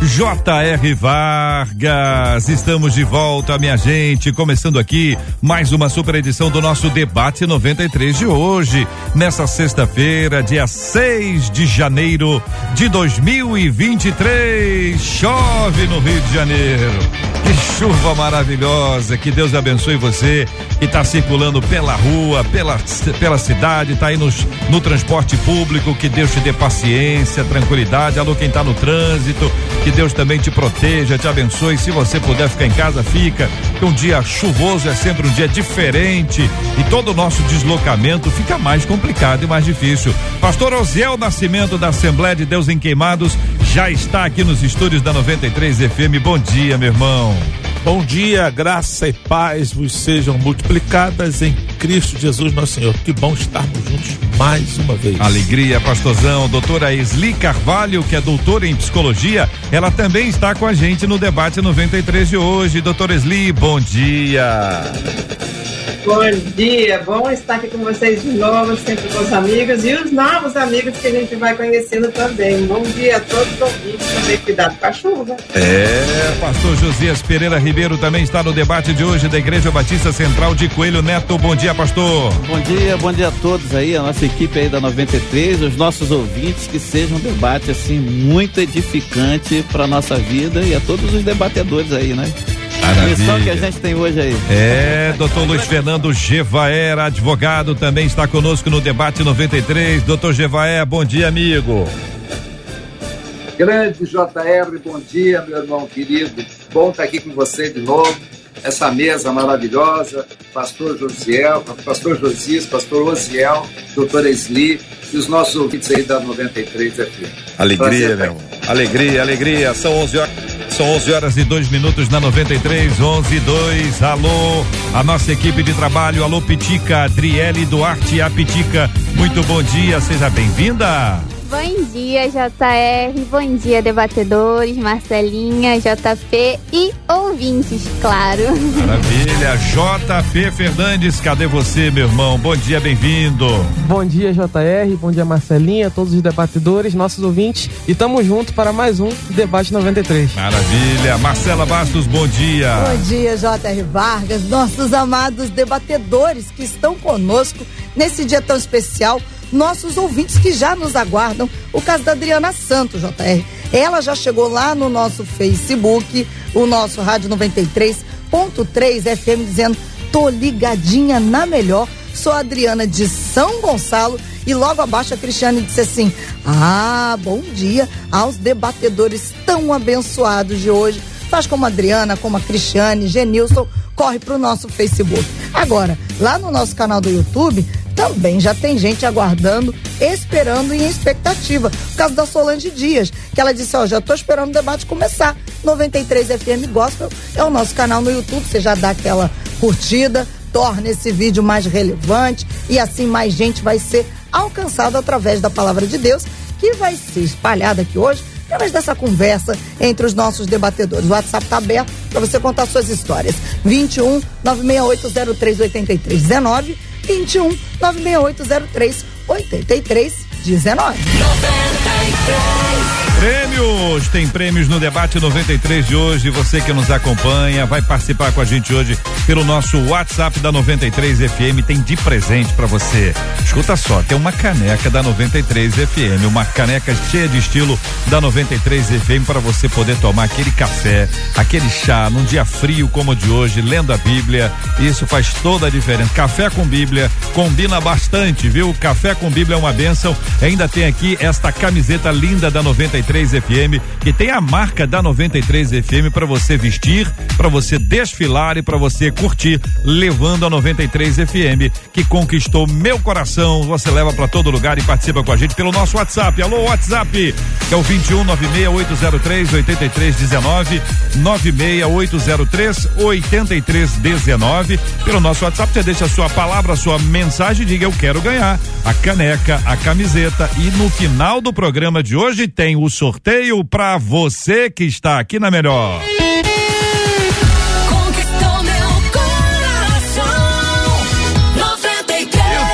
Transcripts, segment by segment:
J.R. Vargas, estamos de volta, minha gente, começando aqui mais uma super edição do nosso debate 93 de hoje, nessa sexta-feira, dia 6 de janeiro de 2023. Chove no Rio de Janeiro. Que chuva maravilhosa, que Deus abençoe você que está circulando pela rua, pela, pela cidade, está aí nos, no transporte público, que Deus te dê paciência, tranquilidade. Alô, quem está no trânsito, que Deus também te proteja, te abençoe. Se você puder ficar em casa, fica. Um dia chuvoso é sempre um dia diferente e todo o nosso deslocamento fica mais complicado e mais difícil. Pastor Osiel Nascimento da Assembleia de Deus em Queimados já está aqui nos estúdios da 93 FM. Bom dia, meu irmão. Bom dia, graça e paz vos sejam multiplicadas em Cristo Jesus, nosso Senhor. Que bom estarmos juntos mais uma vez. Alegria, pastorzão. Doutora Esli Carvalho, que é doutora em psicologia, ela também está com a gente no debate 93 de hoje. Doutora Esli, bom dia. Bom dia, bom estar aqui com vocês de novo, sempre com os amigos e os novos amigos que a gente vai conhecendo também. Bom dia a todos os ouvintes, também cuidado com a chuva. É, pastor Josias Pereira Ribeiro também está no debate de hoje da Igreja Batista Central de Coelho Neto. Bom dia, pastor. Bom dia, bom dia a todos aí, a nossa equipe aí da 93, os nossos ouvintes, que seja um debate assim muito edificante para nossa vida e a todos os debatedores aí, né? Maravilha. Missão que a gente tem hoje aí. É, doutor Luiz Fernando Gevaer, advogado, também está conosco no debate 93. Doutor Gevaer, bom dia, amigo. Grande JR, bom dia, meu irmão querido. Bom estar aqui com você de novo. Essa mesa maravilhosa, pastor Josiel, pastor Josias, pastor Osiel, doutor Esli e os nossos ouvintes aí da 93 FM. Alegria, meu. Alegria, alegria. São 11 horas. São 11 horas e dois minutos na 93, 11 e 2. Alô, a nossa equipe de trabalho. Alô, Pitica, Adriele Duarte, a Pitica. Muito bom dia, seja bem-vinda. Bom dia, JR. Bom dia, debatedores, Marcelinha, JP e ouvintes, claro. Maravilha. JP Fernandes, cadê você, meu irmão? Bom dia, bem-vindo. Bom dia, JR. Bom dia, Marcelinha, todos os debatedores, nossos ouvintes. E tamo junto para mais um Debate 93. Maravilha. Marcela Bastos, bom dia. Bom dia, JR Vargas, nossos amados debatedores que estão conosco nesse dia tão especial nossos ouvintes que já nos aguardam. O caso da Adriana Santos, JR. Ela já chegou lá no nosso Facebook, o nosso Rádio 93.3 FM, dizendo: tô ligadinha na melhor. Sou a Adriana de São Gonçalo. E logo abaixo a Cristiane disse assim: Ah, bom dia aos debatedores tão abençoados de hoje. Faz como a Adriana, como a Cristiane, Genilson, corre para o nosso Facebook. Agora, lá no nosso canal do YouTube, também já tem gente aguardando, esperando e em expectativa. Por causa da Solange Dias, que ela disse: Ó, já tô esperando o debate começar. 93 FM Gospel é o nosso canal no YouTube. Você já dá aquela curtida, torna esse vídeo mais relevante e assim mais gente vai ser alcançada através da palavra de Deus, que vai ser espalhada aqui hoje através dessa conversa entre os nossos debatedores. O WhatsApp está aberto para você contar suas histórias. 21 96803 8319 21 96803 8319. Prêmios, tem prêmios no debate 93 de hoje. Você que nos acompanha vai participar com a gente hoje pelo nosso WhatsApp da 93 FM. Tem de presente para você. Escuta só, tem uma caneca da 93 FM, uma caneca cheia de estilo da 93 FM para você poder tomar aquele café, aquele chá num dia frio como o de hoje, lendo a Bíblia. Isso faz toda a diferença. Café com Bíblia combina bastante, viu? Café com Bíblia é uma benção. Ainda tem aqui esta camiseta linda da 93 93 FM, que tem a marca da 93 FM para você vestir, para você desfilar e para você curtir, levando a 93 FM, que conquistou meu coração. Você leva para todo lugar e participa com a gente pelo nosso WhatsApp. Alô, WhatsApp, que é o 21 96803 8319 96803 8319. Pelo nosso WhatsApp, você deixa a sua palavra, a sua mensagem, diga eu quero ganhar a caneca, a camiseta e no final do programa de hoje tem o sorteio para você que está aqui na melhor.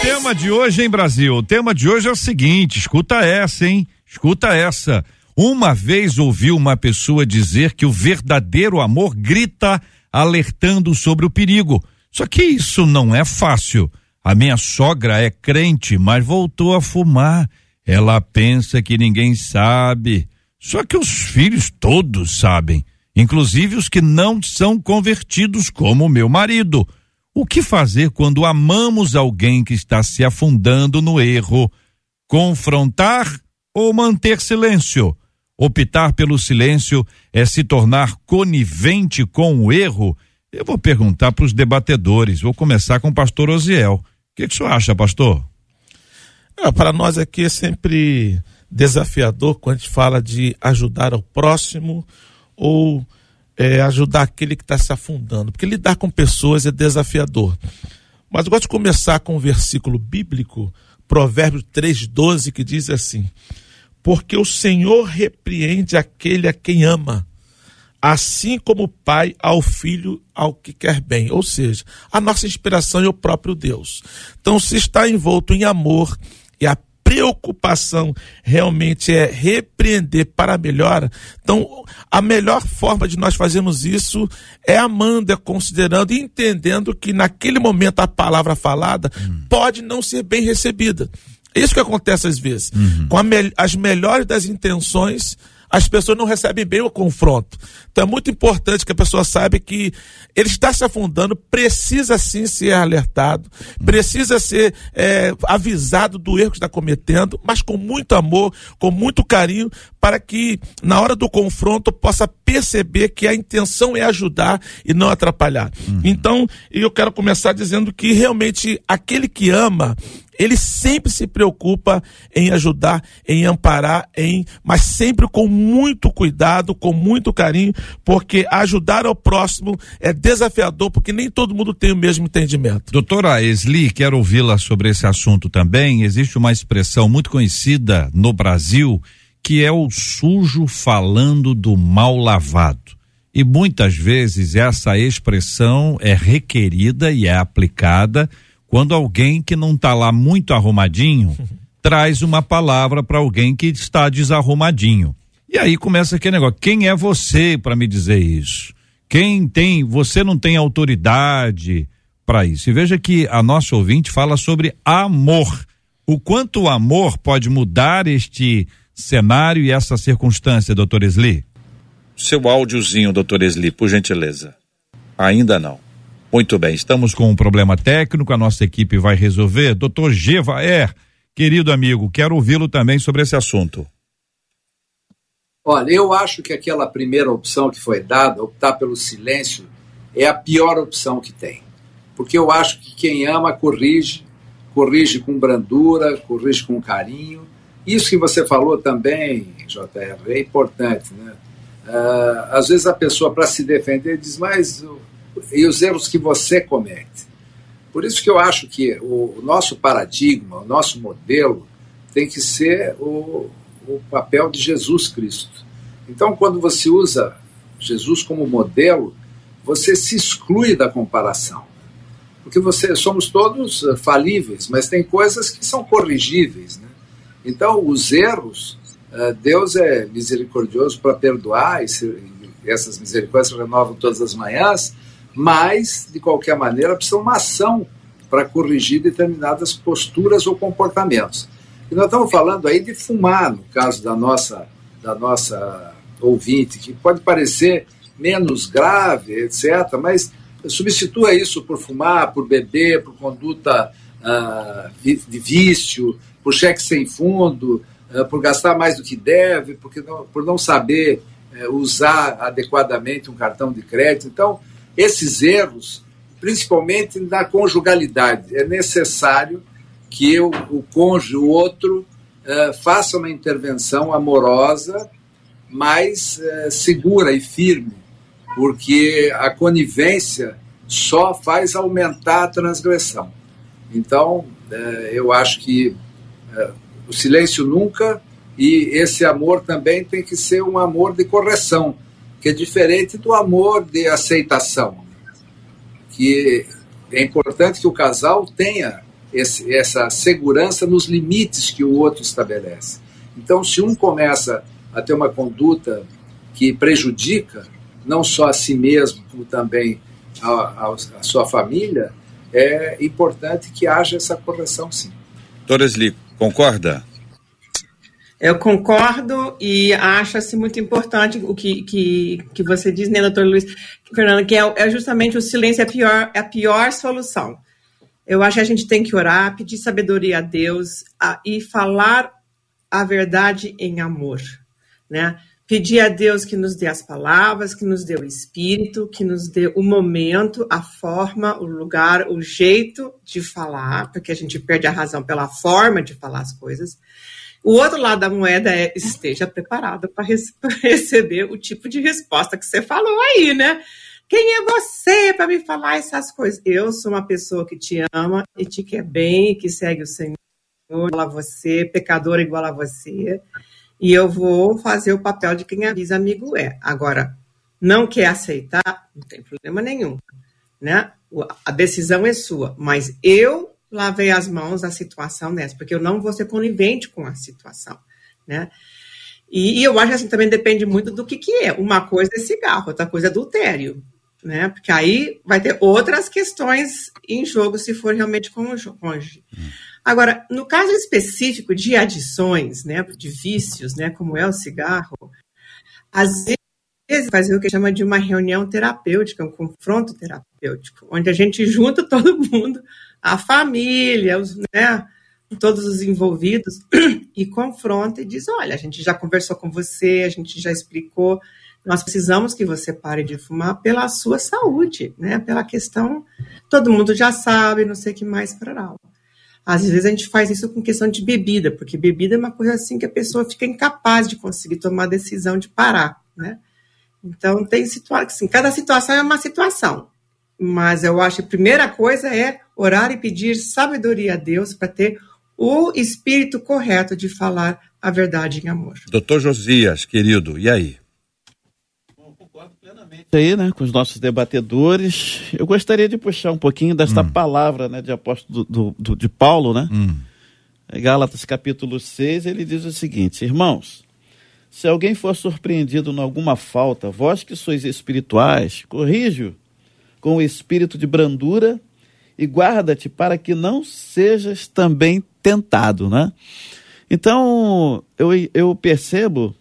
tema de hoje, hein, Brasil? O tema de hoje é o seguinte: escuta essa, hein? Escuta essa. Uma vez ouvi uma pessoa dizer que o verdadeiro amor grita alertando sobre o perigo. Só que isso não é fácil. A minha sogra é crente, mas voltou a fumar. Ela pensa que ninguém sabe. Só que os filhos todos sabem, inclusive os que não são convertidos, como meu marido. O que fazer quando amamos alguém que está se afundando no erro? Confrontar ou manter silêncio? Optar pelo silêncio é se tornar conivente com o erro? Eu vou perguntar para os debatedores. Vou começar com o pastor Osiel. O que, que o senhor acha, pastor? É, para nós aqui é sempre desafiador quando a gente fala de ajudar ao próximo ou é, ajudar aquele que está se afundando, porque lidar com pessoas é desafiador. Mas eu gosto de começar com um versículo bíblico, Provérbios 3,12, que diz assim: Porque o Senhor repreende aquele a quem ama, assim como o Pai ao filho ao que quer bem. Ou seja, a nossa inspiração é o próprio Deus. Então, se está envolto em amor e a preocupação realmente é repreender para melhor, então a melhor forma de nós fazermos isso é amando, é considerando e entendendo que naquele momento a palavra falada uhum. pode não ser bem recebida. É isso que acontece às vezes. Uhum. Com me as melhores das intenções, as pessoas não recebem bem o confronto. Então é muito importante que a pessoa saiba que ele está se afundando, precisa sim ser alertado, precisa ser é, avisado do erro que está cometendo, mas com muito amor, com muito carinho, para que na hora do confronto possa perceber que a intenção é ajudar e não atrapalhar. Uhum. Então, eu quero começar dizendo que realmente aquele que ama, ele sempre se preocupa em ajudar, em amparar, em, mas sempre com muito cuidado, com muito carinho, porque ajudar ao próximo é desafiador, porque nem todo mundo tem o mesmo entendimento. Doutora Esli, quero ouvi-la sobre esse assunto também. Existe uma expressão muito conhecida no Brasil que é o sujo falando do mal lavado. E muitas vezes essa expressão é requerida e é aplicada quando alguém que não está lá muito arrumadinho traz uma palavra para alguém que está desarrumadinho. E aí começa aquele negócio: quem é você para me dizer isso? Quem tem, você não tem autoridade para isso. E veja que a nossa ouvinte fala sobre amor. O quanto o amor pode mudar este cenário e essa circunstância, doutor Esli? Seu áudiozinho, doutor Esli, por gentileza. Ainda não. Muito bem, estamos com um problema técnico, a nossa equipe vai resolver. Doutor Gevaer, querido amigo, quero ouvi-lo também sobre esse assunto. Olha, eu acho que aquela primeira opção que foi dada, optar pelo silêncio, é a pior opção que tem. Porque eu acho que quem ama corrige, corrige com brandura, corrige com carinho. Isso que você falou também, JR, é importante, né? Uh, às vezes a pessoa, para se defender, diz, mas e os erros que você comete. Por isso que eu acho que o nosso paradigma, o nosso modelo, tem que ser o, o papel de Jesus Cristo. Então, quando você usa Jesus como modelo, você se exclui da comparação. Porque você, somos todos eh, falíveis, mas tem coisas que são corrigíveis. Né? Então, os erros, eh, Deus é misericordioso para perdoar, e essas misericórdias renovam todas as manhãs, mas, de qualquer maneira, precisa uma ação para corrigir determinadas posturas ou comportamentos. E nós estamos falando aí de fumar, no caso da nossa, da nossa ouvinte, que pode parecer menos grave, etc., mas substitua isso por fumar, por beber, por conduta uh, de vício, por cheque sem fundo, uh, por gastar mais do que deve, porque não, por não saber uh, usar adequadamente um cartão de crédito. Então, esses erros, principalmente na conjugalidade, é necessário que eu, o cônjuge, o outro, uh, faça uma intervenção amorosa, mais segura e firme, porque a conivência só faz aumentar a transgressão. Então, é, eu acho que o silêncio nunca e esse amor também tem que ser um amor de correção, que é diferente do amor de aceitação. Que é importante que o casal tenha esse, essa segurança nos limites que o outro estabelece. Então, se um começa a ter uma conduta que prejudica não só a si mesmo, como também a, a, a sua família, é importante que haja essa correção, sim. Torresli, concorda? Eu concordo e acho assim, muito importante o que, que, que você diz, né, doutor Luiz, Fernando, que é, é justamente o silêncio é a, pior, é a pior solução. Eu acho que a gente tem que orar, pedir sabedoria a Deus a, e falar a verdade em amor, né? Pedir a Deus que nos dê as palavras, que nos dê o espírito, que nos dê o momento, a forma, o lugar, o jeito de falar, porque a gente perde a razão pela forma de falar as coisas. O outro lado da moeda é esteja preparado para receber o tipo de resposta que você falou aí, né? Quem é você para me falar essas coisas? Eu sou uma pessoa que te ama e te quer bem, que segue o Senhor igual a você, pecador igual a você e eu vou fazer o papel de quem avisa amigo é. Agora, não quer aceitar, não tem problema nenhum, né? A decisão é sua, mas eu lavei as mãos da situação dessa, porque eu não vou ser conivente com a situação, né? E, e eu acho que assim também depende muito do que, que é. Uma coisa é cigarro, outra coisa é adultério, né? Porque aí vai ter outras questões em jogo se for realmente cônjuge. Hum. Agora, no caso específico de adições, né, de vícios, né, como é o cigarro, às vezes fazer o que chama de uma reunião terapêutica, um confronto terapêutico, onde a gente junta todo mundo, a família, os, né, todos os envolvidos, e confronta e diz: olha, a gente já conversou com você, a gente já explicou, nós precisamos que você pare de fumar pela sua saúde, né? Pela questão, todo mundo já sabe, não sei o que mais para às vezes a gente faz isso com questão de bebida, porque bebida é uma coisa assim que a pessoa fica incapaz de conseguir tomar a decisão de parar, né? Então tem situação, assim, cada situação é uma situação. Mas eu acho que a primeira coisa é orar e pedir sabedoria a Deus para ter o espírito correto de falar a verdade em amor. Doutor Josias, querido, e aí? Aí, né, com os nossos debatedores. Eu gostaria de puxar um pouquinho desta hum. palavra, né, de apóstolo do, do, de Paulo, né? Hum. Gálatas capítulo 6, ele diz o seguinte: Irmãos, se alguém for surpreendido em alguma falta, vós que sois espirituais, corrige-o com o espírito de brandura e guarda-te para que não sejas também tentado, né? Então, eu, eu percebo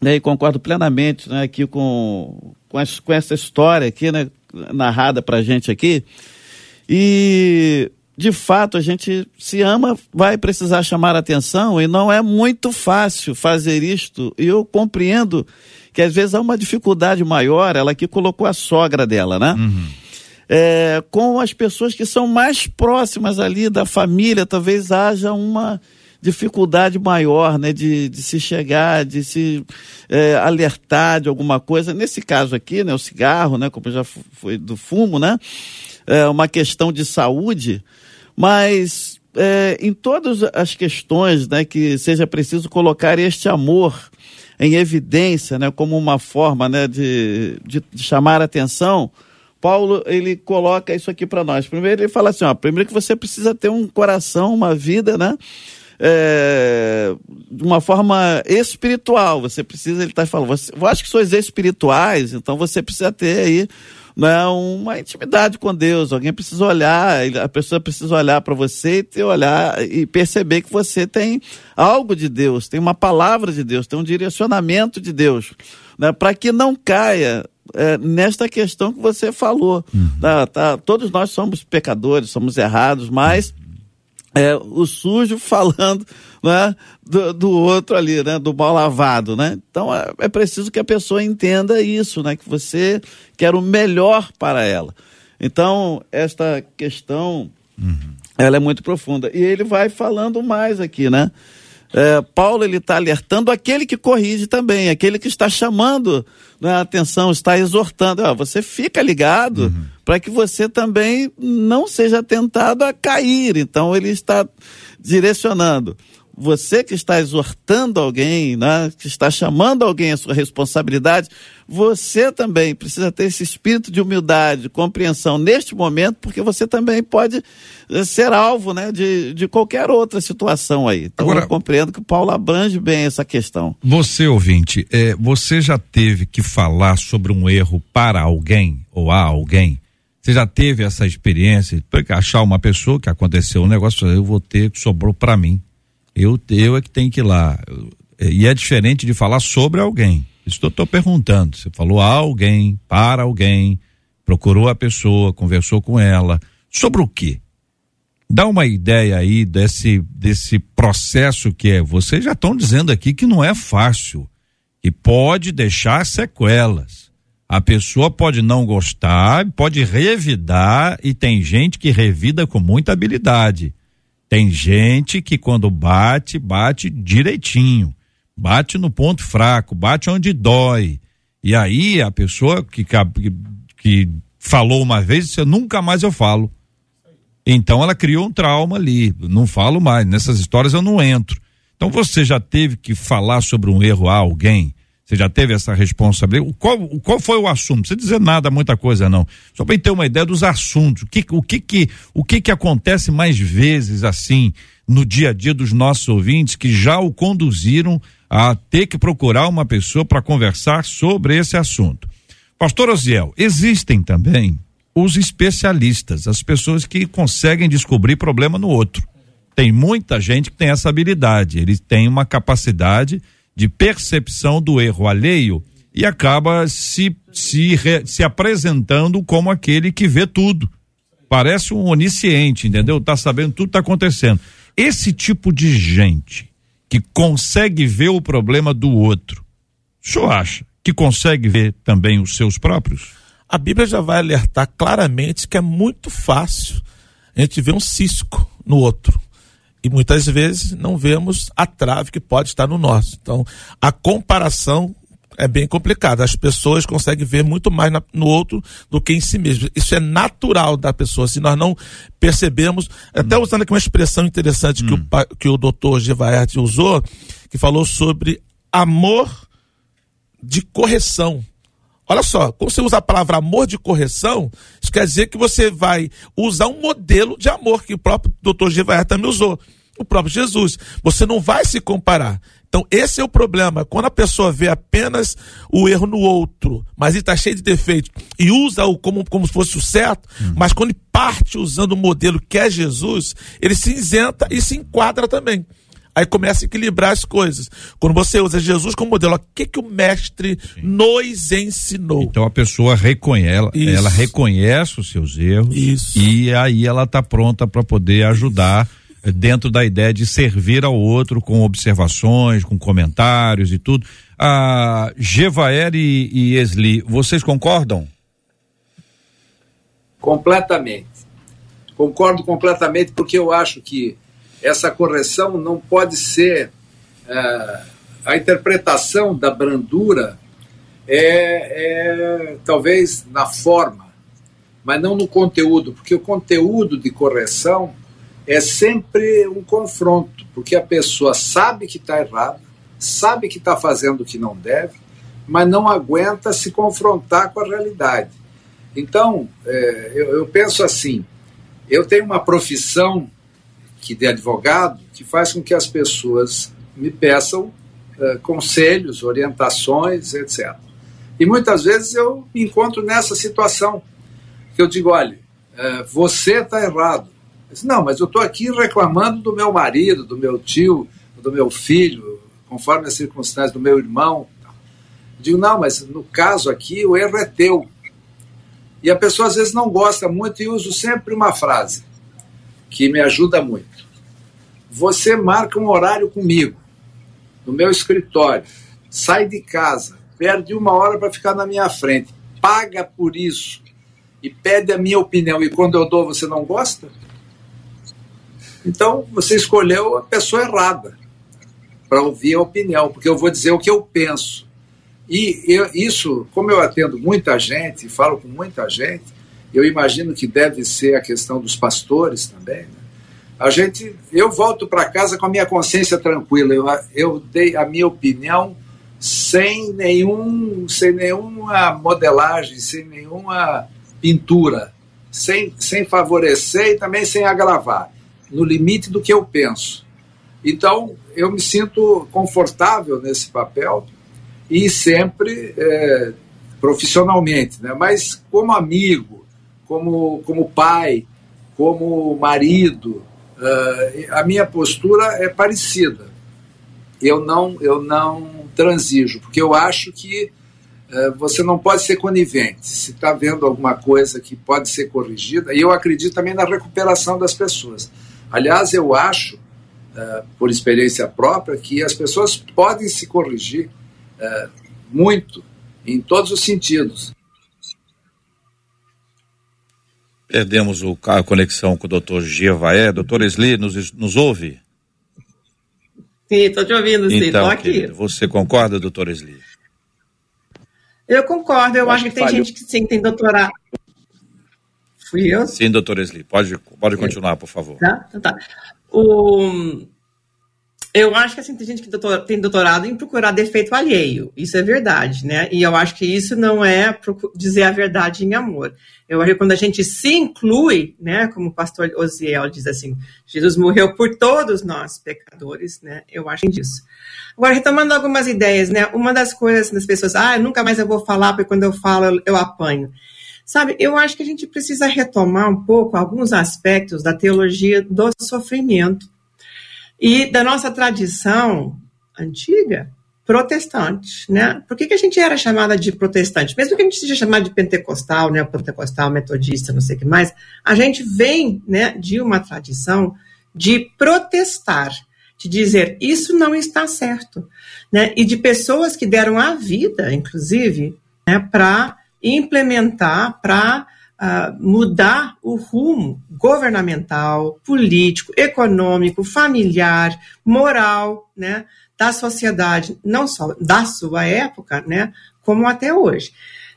né, e concordo plenamente né, aqui com, com, as, com essa história aqui, né, narrada para a gente aqui. E, de fato, a gente se ama, vai precisar chamar atenção e não é muito fácil fazer isto. E eu compreendo que às vezes há uma dificuldade maior, ela aqui colocou a sogra dela, né? Uhum. É, com as pessoas que são mais próximas ali da família, talvez haja uma dificuldade maior, né, de, de se chegar, de se é, alertar de alguma coisa. Nesse caso aqui, né, o cigarro, né, como já foi do fumo, né, é uma questão de saúde, mas é, em todas as questões, né, que seja preciso colocar este amor em evidência, né, como uma forma, né, de, de, de chamar atenção. Paulo ele coloca isso aqui para nós. Primeiro ele fala assim, ó, primeiro que você precisa ter um coração, uma vida, né, é, de uma forma espiritual. Você precisa, ele está falando, você, eu acho que sois espirituais, então você precisa ter aí né, uma intimidade com Deus. Alguém precisa olhar, a pessoa precisa olhar para você e ter, olhar e perceber que você tem algo de Deus, tem uma palavra de Deus, tem um direcionamento de Deus, né, para que não caia é, nesta questão que você falou. Uhum. Tá, tá, todos nós somos pecadores, somos errados, mas é, o sujo falando né, do, do, outro ali, né, do mal lavado, né? Então é, é, preciso que a pessoa entenda isso, né, que você quer o melhor para ela. Então esta questão, uhum. ela é muito profunda e ele vai falando mais aqui, né? É, Paulo ele está alertando aquele que corrige também, aquele que está chamando né, a atenção, está exortando. Ó, você fica ligado uhum. para que você também não seja tentado a cair. Então ele está direcionando você que está exortando alguém, né, que está chamando alguém à sua responsabilidade, você também precisa ter esse espírito de humildade, de compreensão neste momento, porque você também pode eh, ser alvo né, de, de qualquer outra situação aí. Então Agora, eu compreendo que o Paulo abrange bem essa questão. Você, ouvinte, é, você já teve que falar sobre um erro para alguém ou a alguém? Você já teve essa experiência? Achar uma pessoa que aconteceu um negócio, eu vou ter, sobrou para mim eu, eu é que tenho que ir lá. E é diferente de falar sobre alguém. Isso eu estou perguntando. Você falou a alguém, para alguém, procurou a pessoa, conversou com ela. Sobre o quê? Dá uma ideia aí desse, desse processo que é. Vocês já estão dizendo aqui que não é fácil, que pode deixar sequelas. A pessoa pode não gostar, pode revidar, e tem gente que revida com muita habilidade. Tem gente que quando bate, bate direitinho, bate no ponto fraco, bate onde dói. E aí a pessoa que, que, que falou uma vez, nunca mais eu falo. Então ela criou um trauma ali, não falo mais, nessas histórias eu não entro. Então você já teve que falar sobre um erro a alguém? Você já teve essa responsabilidade? Qual, qual foi o assunto? Não precisa dizer nada, muita coisa não. Só para ter uma ideia dos assuntos. O que, o que, que, o que, que acontece mais vezes assim no dia a dia dos nossos ouvintes que já o conduziram a ter que procurar uma pessoa para conversar sobre esse assunto? Pastor Osiel, existem também os especialistas, as pessoas que conseguem descobrir problema no outro. Tem muita gente que tem essa habilidade, eles têm uma capacidade de percepção do erro alheio e acaba se, se, se apresentando como aquele que vê tudo. Parece um onisciente, entendeu? Tá sabendo tudo que tá acontecendo. Esse tipo de gente que consegue ver o problema do outro, o senhor acha que consegue ver também os seus próprios? A Bíblia já vai alertar claramente que é muito fácil a gente ver um cisco no outro e muitas vezes não vemos a trave que pode estar no nosso. Então, a comparação é bem complicada. As pessoas conseguem ver muito mais na, no outro do que em si mesmo. Isso é natural da pessoa. Se nós não percebemos, até hum. usando aqui uma expressão interessante hum. que, o, que o doutor Gevaert usou, que falou sobre amor de correção. Olha só, quando você usa a palavra amor de correção, isso quer dizer que você vai usar um modelo de amor que o próprio doutor Gevaer também usou. O próprio Jesus. Você não vai se comparar. Então, esse é o problema. Quando a pessoa vê apenas o erro no outro, mas ele está cheio de defeitos, e usa-o como, como se fosse o certo, hum. mas quando ele parte usando o modelo que é Jesus, ele se isenta e se enquadra também. Aí começa a equilibrar as coisas. Quando você usa Jesus como modelo, o que, que o mestre Sim. nos ensinou? Então a pessoa reconhece, ela reconhece os seus erros Isso. e aí ela está pronta para poder ajudar dentro da ideia de servir ao outro com observações, com comentários e tudo. A Gevaer e, e Esli, vocês concordam? Completamente. Concordo completamente porque eu acho que essa correção não pode ser é, a interpretação da brandura é, é talvez na forma, mas não no conteúdo, porque o conteúdo de correção é sempre um confronto, porque a pessoa sabe que está errado, sabe que está fazendo o que não deve, mas não aguenta se confrontar com a realidade. Então, é, eu, eu penso assim: eu tenho uma profissão que de advogado que faz com que as pessoas me peçam uh, conselhos, orientações, etc. E muitas vezes eu me encontro nessa situação que eu digo, olha, uh, você está errado. Não, mas eu estou aqui reclamando do meu marido, do meu tio, do meu filho, conforme as circunstâncias do meu irmão. Eu digo, não, mas no caso aqui o erro é teu. E a pessoa às vezes não gosta muito e uso sempre uma frase que me ajuda muito. você marca um horário comigo, no meu escritório, sai de casa, perde uma hora para ficar na minha frente, paga por isso e pede a minha opinião, e quando eu dou você não gosta? Então você escolheu a pessoa errada para ouvir a opinião, porque eu vou dizer o que eu penso. E eu, isso, como eu atendo muita gente, falo com muita gente, eu imagino que deve ser a questão dos pastores também. Né? A gente, eu volto para casa com a minha consciência tranquila. Eu, eu dei a minha opinião sem nenhum, sem nenhuma modelagem, sem nenhuma pintura, sem, sem favorecer e também sem agravar, no limite do que eu penso. Então, eu me sinto confortável nesse papel e sempre é, profissionalmente, né? mas como amigo, como, como pai, como marido, uh, a minha postura é parecida. Eu não, eu não transijo, porque eu acho que uh, você não pode ser conivente. Se está vendo alguma coisa que pode ser corrigida, e eu acredito também na recuperação das pessoas. Aliás, eu acho, uh, por experiência própria, que as pessoas podem se corrigir muito, em todos os sentidos. Perdemos o, a conexão com o doutor Giavaé. Doutor Esli, nos, nos ouve? Sim, estou te ouvindo, sim, então, aqui. Querido, você concorda, doutor Esli? Eu concordo, eu, eu acho que, que tem gente que sim, tem doutorado. Fui eu? Sim, doutor Esli, pode, pode continuar, por favor. Tá, tá, tá. O, eu acho que assim, tem gente que doutor, tem doutorado em procurar defeito alheio. Isso é verdade, né? E eu acho que isso não é dizer a verdade em amor. Eu acho que quando a gente se inclui, né, como o pastor Osiel diz assim, Jesus morreu por todos nós, pecadores, né? Eu acho disso. Agora, retomando algumas ideias, né? Uma das coisas das pessoas, ah, nunca mais eu vou falar, porque quando eu falo eu apanho. Sabe, eu acho que a gente precisa retomar um pouco alguns aspectos da teologia do sofrimento e da nossa tradição antiga protestante, né? Por que, que a gente era chamada de protestante? Mesmo que a gente seja chamada de pentecostal, né? Pentecostal, metodista, não sei o que mais, a gente vem, né, de uma tradição de protestar, de dizer isso não está certo, né? E de pessoas que deram a vida, inclusive, né, para implementar, para uh, mudar o rumo governamental, político, econômico, familiar, moral, né, da sociedade, não só da sua época, né, como até hoje.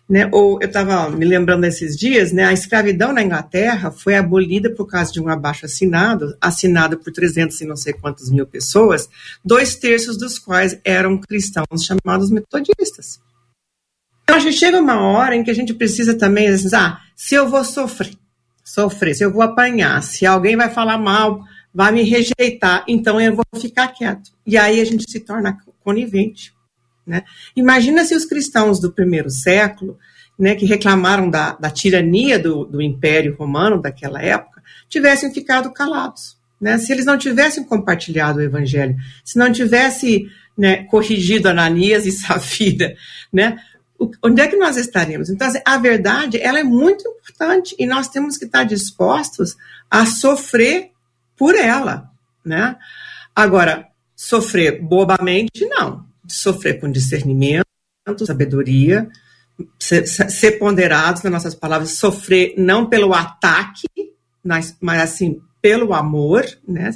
Né, ou eu estava me lembrando desses dias, né, a escravidão na Inglaterra foi abolida por causa de um abaixo assinado, assinado por 300 e não sei quantas mil pessoas, dois terços dos quais eram cristãos chamados metodistas. Então, a gente chega uma hora em que a gente precisa também, assim, ah, se eu vou sofrer, sofrer, se eu vou apanhar, se alguém vai falar mal, vai me rejeitar, então eu vou ficar quieto. E aí a gente se torna conivente. Né? Imagina se os cristãos do primeiro século, né, que reclamaram da, da tirania do, do Império Romano daquela época, tivessem ficado calados. Né? Se eles não tivessem compartilhado o Evangelho, se não tivesse né, corrigido Ananias e Safira, né, onde é que nós estaremos? Então, assim, a verdade, ela é muito importante e nós temos que estar dispostos a sofrer por ela, né? Agora, sofrer bobamente, não. Sofrer com discernimento, sabedoria, ser, ser ponderados nas nossas palavras, sofrer não pelo ataque, mas, mas assim, pelo amor, né?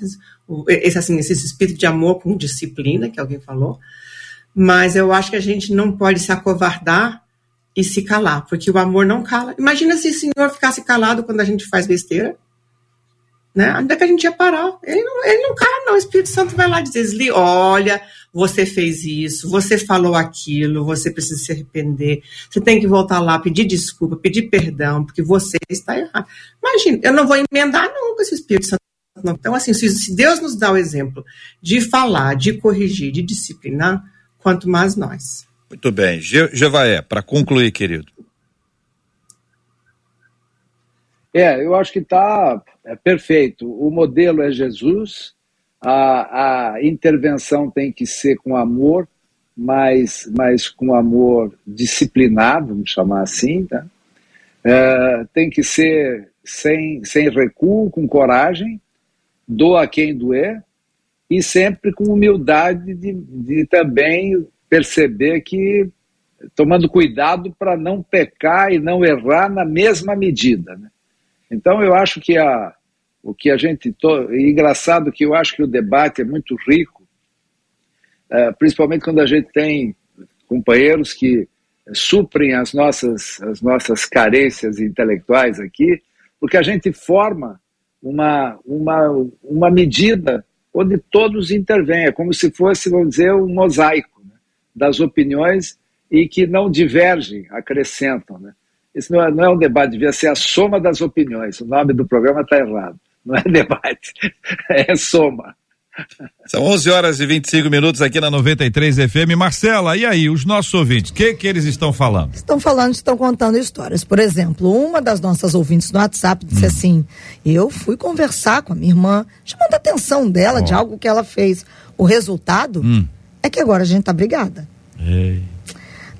Esse, assim, esse espírito de amor com disciplina, que alguém falou, mas eu acho que a gente não pode se acovardar e se calar, porque o amor não cala. Imagina se o Senhor ficasse calado quando a gente faz besteira. Né? Onde que a gente ia parar? Ele não, ele não cala, não. O Espírito Santo vai lá dizer: Sli, olha, você fez isso, você falou aquilo, você precisa se arrepender, você tem que voltar lá, pedir desculpa, pedir perdão, porque você está errado. Imagina, eu não vou emendar nunca esse Espírito Santo. Então, assim, se Deus nos dá o exemplo de falar, de corrigir, de disciplinar, quanto mais nós. Muito bem. Jevaé, para concluir, querido. É, eu acho que está é, perfeito. O modelo é Jesus, a, a intervenção tem que ser com amor, mas, mas com amor disciplinado, vamos chamar assim, tá? É, tem que ser sem, sem recuo, com coragem, doa quem doer, e sempre com humildade de, de também perceber que tomando cuidado para não pecar e não errar na mesma medida. Né? Então eu acho que a, o que a gente. To... engraçado que eu acho que o debate é muito rico, é, principalmente quando a gente tem companheiros que suprem as nossas, as nossas carências intelectuais aqui, porque a gente forma uma, uma, uma medida onde todos intervêm, é como se fosse, vamos dizer, um mosaico né, das opiniões e que não divergem, acrescentam. Né? Isso não é, não é um debate, devia ser a soma das opiniões. O nome do programa está errado. Não é debate, é soma. São 11 horas e 25 minutos aqui na 93 FM. Marcela, e aí, os nossos ouvintes, o que que eles estão falando? Estão falando, estão contando histórias. Por exemplo, uma das nossas ouvintes no WhatsApp disse hum. assim: Eu fui conversar com a minha irmã, chamando a atenção dela oh. de algo que ela fez. O resultado hum. é que agora a gente tá brigada. Ei.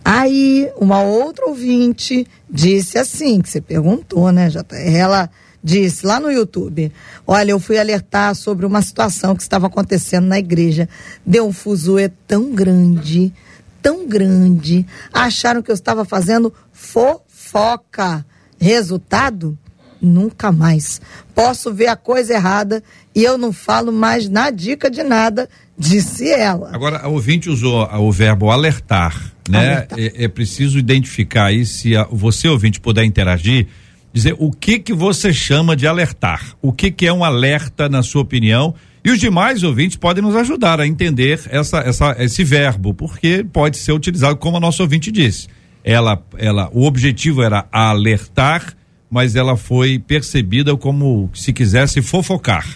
Aí, uma outra ouvinte disse assim, que você perguntou, né, Jota? Ela disse lá no YouTube: Olha, eu fui alertar sobre uma situação que estava acontecendo na igreja. Deu um fuzuê tão grande, tão grande. Acharam que eu estava fazendo fofoca. Resultado? Nunca mais. Posso ver a coisa errada e eu não falo mais na dica de nada, disse ela. Agora, a ouvinte usou o verbo alertar, né? Alertar. É, é, preciso identificar aí, se a, você, ouvinte, puder interagir dizer o que que você chama de alertar, o que que é um alerta na sua opinião e os demais ouvintes podem nos ajudar a entender essa, essa, esse verbo, porque pode ser utilizado como a nossa ouvinte disse. Ela, ela, o objetivo era alertar, mas ela foi percebida como se quisesse fofocar.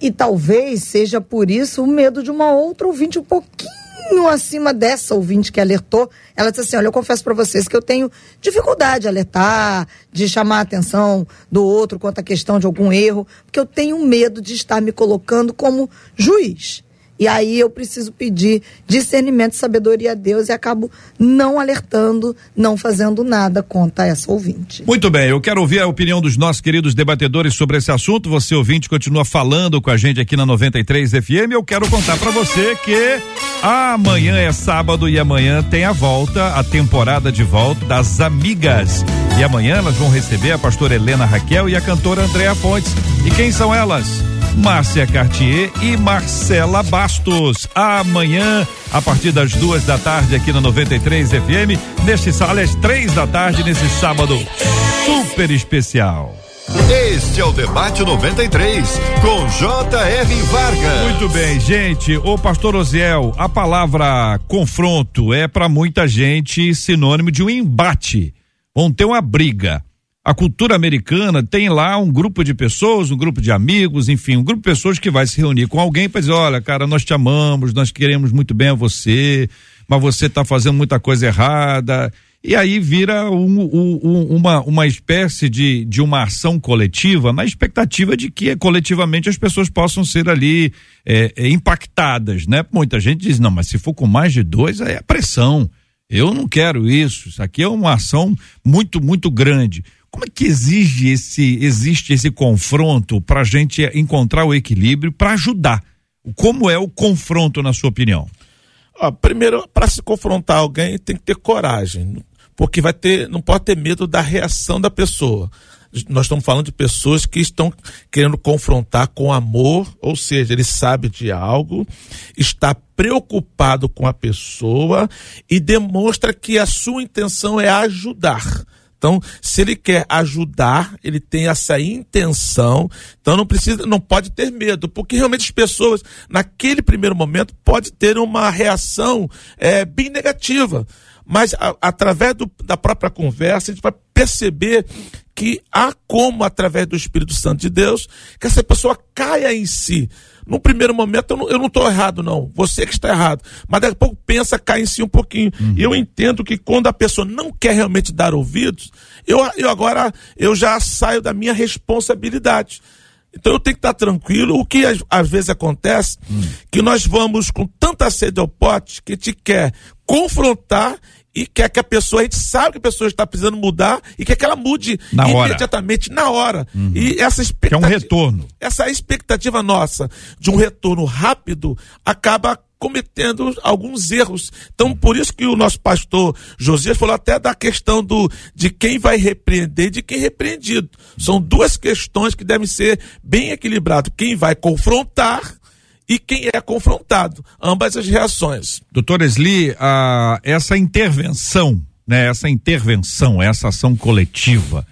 E talvez seja por isso o medo de uma outra ouvinte um pouquinho pouquinho acima dessa ouvinte que alertou, ela disse assim: Olha, eu confesso para vocês que eu tenho dificuldade de alertar, de chamar a atenção do outro quanto à questão de algum erro, porque eu tenho medo de estar me colocando como juiz. E aí eu preciso pedir discernimento e sabedoria a Deus e acabo não alertando, não fazendo nada contra essa ouvinte. Muito bem, eu quero ouvir a opinião dos nossos queridos debatedores sobre esse assunto. Você ouvinte continua falando com a gente aqui na 93 FM. Eu quero contar para você que amanhã é sábado e amanhã tem a volta, a temporada de volta das amigas. E amanhã elas vão receber a pastora Helena Raquel e a cantora Andréa Fontes. E quem são elas? Márcia Cartier e Marcela Bastos. Amanhã, a partir das duas da tarde, aqui na 93 FM, neste às três da tarde, nesse sábado super especial. Este é o Debate 93, com J.R. Vargas. Muito bem, gente. O pastor Osiel, a palavra confronto é para muita gente sinônimo de um embate. Vão ter uma briga a cultura americana tem lá um grupo de pessoas, um grupo de amigos, enfim, um grupo de pessoas que vai se reunir com alguém para dizer, olha, cara, nós te amamos, nós queremos muito bem a você, mas você está fazendo muita coisa errada. E aí vira um, um, uma, uma espécie de, de uma ação coletiva, na expectativa de que coletivamente as pessoas possam ser ali é, é, impactadas, né? Muita gente diz, não, mas se for com mais de dois, aí é pressão. Eu não quero isso. Isso aqui é uma ação muito, muito grande. Como é que exige esse, existe esse confronto para a gente encontrar o equilíbrio para ajudar? Como é o confronto, na sua opinião? Ó, primeiro, para se confrontar alguém, tem que ter coragem, porque vai ter, não pode ter medo da reação da pessoa. Nós estamos falando de pessoas que estão querendo confrontar com amor, ou seja, ele sabe de algo, está preocupado com a pessoa e demonstra que a sua intenção é ajudar então, se ele quer ajudar, ele tem essa intenção, então não precisa, não pode ter medo, porque realmente as pessoas, naquele primeiro momento, pode ter uma reação é, bem negativa. Mas a, através do, da própria conversa, a gente vai perceber que há como, através do Espírito Santo de Deus, que essa pessoa caia em si. No primeiro momento, eu não estou errado, não. Você que está errado. Mas daqui a pouco pensa, cai em si um pouquinho. Uhum. Eu entendo que quando a pessoa não quer realmente dar ouvidos, eu, eu agora eu já saio da minha responsabilidade. Então eu tenho que estar tranquilo. O que às, às vezes acontece, hum. que nós vamos com tanta sede ao pote que te quer confrontar e quer que a pessoa, a gente sabe que a pessoa está precisando mudar e quer que ela mude Na hora. imediatamente, na hora. E essa Que é expectativa. um retorno. Essa expectativa nossa de um retorno rápido acaba cometendo alguns erros. Então, por isso que o nosso pastor Josias falou até da questão do de quem vai repreender e de quem é repreendido. São duas questões que devem ser bem equilibradas. Quem vai confrontar e quem é confrontado. Ambas as reações. Doutor Esli, essa intervenção, né, essa intervenção, essa ação coletiva,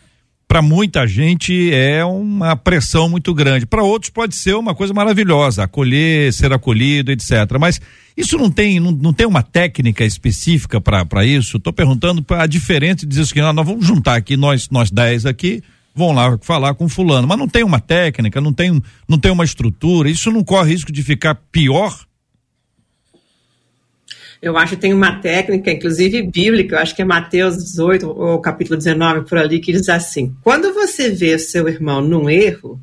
para muita gente é uma pressão muito grande. Para outros pode ser uma coisa maravilhosa, acolher, ser acolhido, etc. Mas isso não tem, não, não tem uma técnica específica para isso? Estou perguntando para a diferença de dizer assim, ah, nós vamos juntar aqui, nós, nós dez aqui, vão lá falar com fulano. Mas não tem uma técnica, não tem, não tem uma estrutura. Isso não corre risco de ficar pior? Eu acho que tem uma técnica, inclusive bíblica, eu acho que é Mateus 18 ou capítulo 19 por ali, que diz assim: quando você vê seu irmão num erro,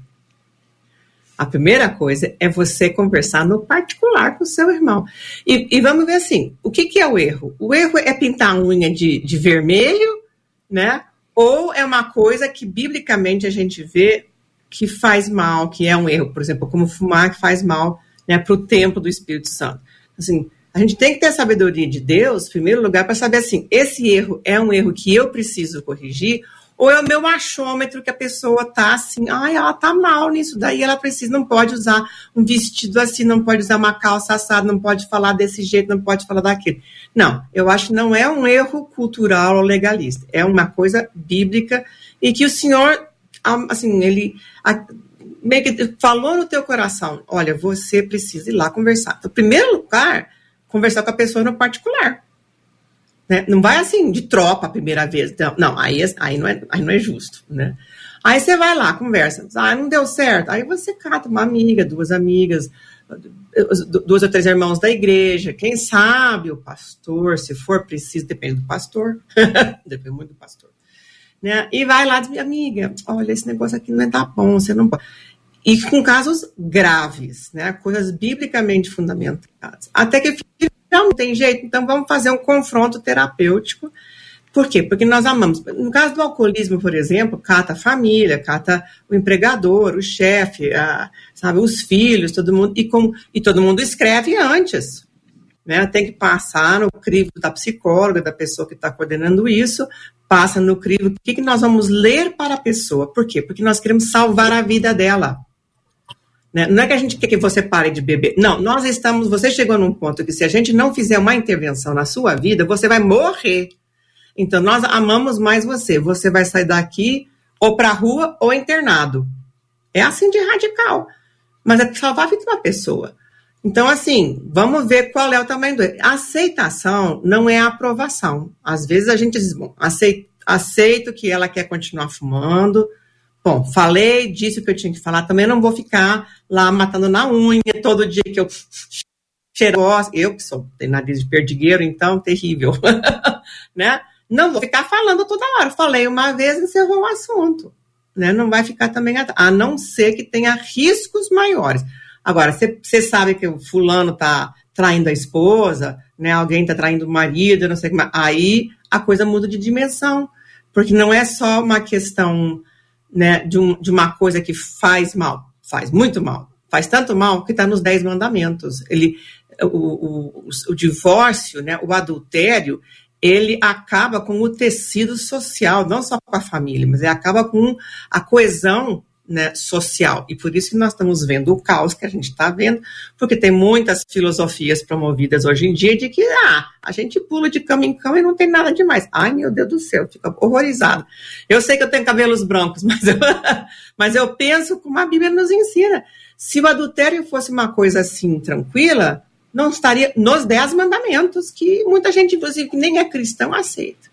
a primeira coisa é você conversar no particular com seu irmão. E, e vamos ver assim: o que, que é o erro? O erro é pintar a unha de, de vermelho, né? Ou é uma coisa que biblicamente a gente vê que faz mal, que é um erro, por exemplo, como fumar que faz mal né, para o templo do Espírito Santo. Assim, a gente tem que ter a sabedoria de Deus, em primeiro lugar, para saber assim, esse erro é um erro que eu preciso corrigir, ou é o meu achômetro que a pessoa tá assim, ai, ela tá mal nisso, daí ela precisa, não pode usar um vestido assim, não pode usar uma calça assada, não pode falar desse jeito, não pode falar daquilo. Não, eu acho que não é um erro cultural ou legalista, é uma coisa bíblica e que o Senhor, assim, ele falou no teu coração, olha, você precisa ir lá conversar. Então, em primeiro lugar, conversar com a pessoa no particular. Né? Não vai assim, de tropa a primeira vez. Não, não aí, é- aí, não é, aí não é justo. Né? Aí você vai lá, conversa. Ah, não deu certo. Aí você cata uma amiga, duas amigas, du- duas ou três irmãos da igreja. Quem sabe o pastor, se for preciso, depende do pastor. depende muito do pastor. Né? E vai lá dizer, amiga, olha, esse negócio aqui não é tá bom, você não pode. E com casos graves, né? Coisas biblicamente fundamentadas. Até que não tem jeito, então vamos fazer um confronto terapêutico. Por quê? Porque nós amamos. No caso do alcoolismo, por exemplo, cata a família, cata o empregador, o chefe, a- sabe, os filhos, todo mundo, e, com, e todo mundo escreve antes. Né? Tem que passar no crivo da psicóloga, da pessoa que está coordenando isso, passa no crivo. O que, que nós vamos ler para a pessoa? Por quê? Porque nós queremos salvar a vida dela. Né? Não é que a gente quer que você pare de beber. Não, nós estamos. Você chegou num ponto que se a gente não fizer uma intervenção na sua vida, você vai morrer. Então nós amamos mais você. Você vai sair daqui ou para rua ou internado. É assim de radical. Mas é para salvar a vida de uma pessoa. Então, assim, vamos ver qual é o tamanho do aceitação não é aprovação. Às vezes a gente diz, bom, aceito, aceito que ela quer continuar fumando. Bom, falei, disse o que eu tinha que falar. Também não vou ficar lá matando na unha todo dia que eu cheiro. Eu que sou, tenho nariz de perdigueiro, então, terrível. né? Não vou ficar falando toda hora. Falei uma vez, encerrou o assunto. Né? Não vai ficar também, a não ser que tenha riscos maiores. Agora, você sabe que o fulano tá traindo a esposa, né? Alguém tá traindo o marido, não sei como. Aí a coisa muda de dimensão. Porque não é só uma questão né, de, um, de uma coisa que faz mal, faz muito mal. Faz tanto mal que está nos Dez Mandamentos. Ele, o, o, o divórcio, né, o adultério, ele acaba com o tecido social, não só com a família, mas ele acaba com a coesão né, social. E por isso que nós estamos vendo o caos que a gente está vendo, porque tem muitas filosofias promovidas hoje em dia de que ah, a gente pula de cama em cama e não tem nada demais. Ai, meu Deus do céu, fica horrorizado. Eu sei que eu tenho cabelos brancos, mas eu, mas eu penso como a Bíblia nos ensina. Se o adultério fosse uma coisa assim tranquila, não estaria nos dez mandamentos, que muita gente, inclusive, que nem é cristão, aceita.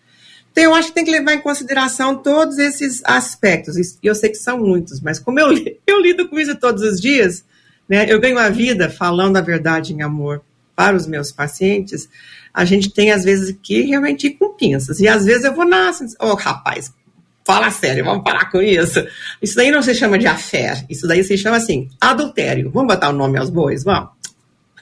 Então, eu acho que tem que levar em consideração todos esses aspectos. E eu sei que são muitos, mas como eu, eu lido com isso todos os dias, né, eu ganho a vida falando a verdade em amor para os meus pacientes, a gente tem, às vezes, que realmente ir com pinças. E, às vezes, eu vou na... Ô, oh, rapaz, fala sério, vamos parar com isso. Isso daí não se chama de affair, isso daí se chama, assim, adultério. Vamos botar o nome aos bois? Vamos.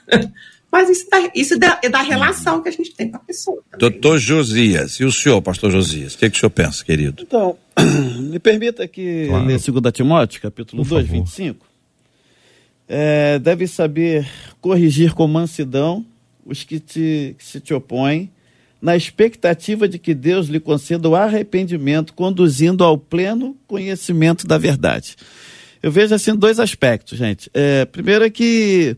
mas isso, dá, isso dá, é da relação que a gente tem com a pessoa. Também. Doutor Josias, e o senhor, pastor Josias, o que, que o senhor pensa, querido? Então, me permita que Claro. ler 2 Timóteo, capítulo Por 2, favor. 25. É, deve saber corrigir com mansidão os que, te, que se te opõem, na expectativa de que Deus lhe conceda o arrependimento, conduzindo ao pleno conhecimento da verdade. Eu vejo assim dois aspectos, gente. É, primeiro é que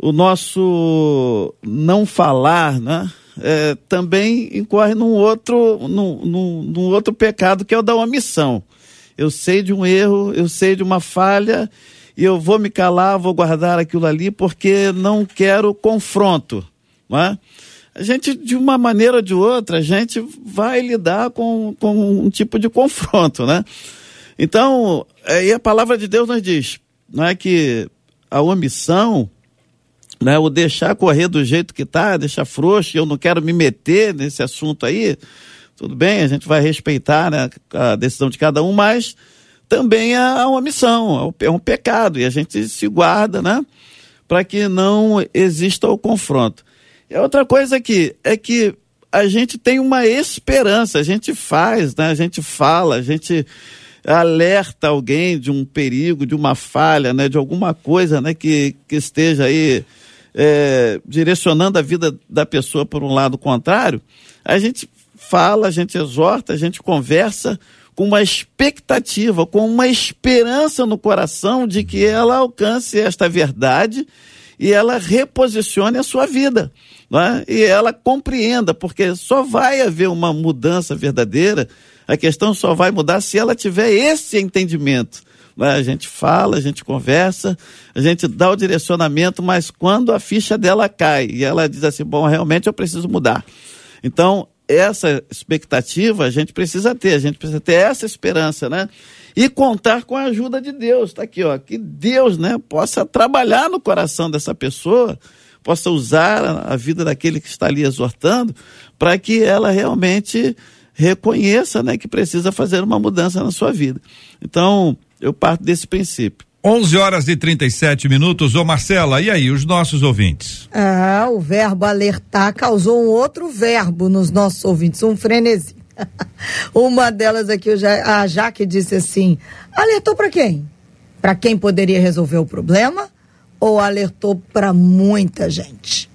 o nosso não falar, né? é, também incorre num outro, num, num, num outro pecado que é o da omissão. Eu sei de um erro, eu sei de uma falha e eu vou me calar, vou guardar aquilo ali porque não quero confronto, não é? A gente, de uma maneira ou de outra, a gente vai lidar com, com um tipo de confronto, né? Então, aí a palavra de Deus nos diz, não é que a omissão, né, o deixar correr do jeito que tá, deixar frouxo, eu não quero me meter nesse assunto aí, tudo bem, a gente vai respeitar né, a decisão de cada um, mas também é a omissão, é um pecado, e a gente se guarda, né, para que não exista o confronto. E outra coisa aqui é que a gente tem uma esperança, a gente faz, né, a gente fala, a gente alerta alguém de um perigo, de uma falha, né, de alguma coisa né, que, que esteja aí é, direcionando a vida da pessoa por um lado contrário, a gente fala, a gente exorta, a gente conversa com uma expectativa, com uma esperança no coração de que ela alcance esta verdade e ela reposicione a sua vida. né? E ela compreenda, porque só vai haver uma mudança verdadeira, a questão só vai mudar se ela tiver esse entendimento. A gente fala, a gente conversa, a gente dá o direcionamento, mas quando a ficha dela cai e ela diz assim: bom, realmente eu preciso mudar. Então, essa expectativa a gente precisa ter, a gente precisa ter essa esperança, né? E contar com a ajuda de Deus. Está aqui, ó, que Deus, né, possa trabalhar no coração dessa pessoa, possa usar a, a vida daquele que está ali exortando, para que ela realmente reconheça, né, que precisa fazer uma mudança na sua vida. Então, eu parto desse princípio. 11 horas e 37 minutos. Ô Marcela, e aí, os nossos ouvintes? Ah, o verbo alertar causou um outro verbo nos nossos ouvintes, um frenesi. Uma delas aqui, a Jaque disse assim: alertou para quem? Para quem poderia resolver o problema ou alertou para muita gente?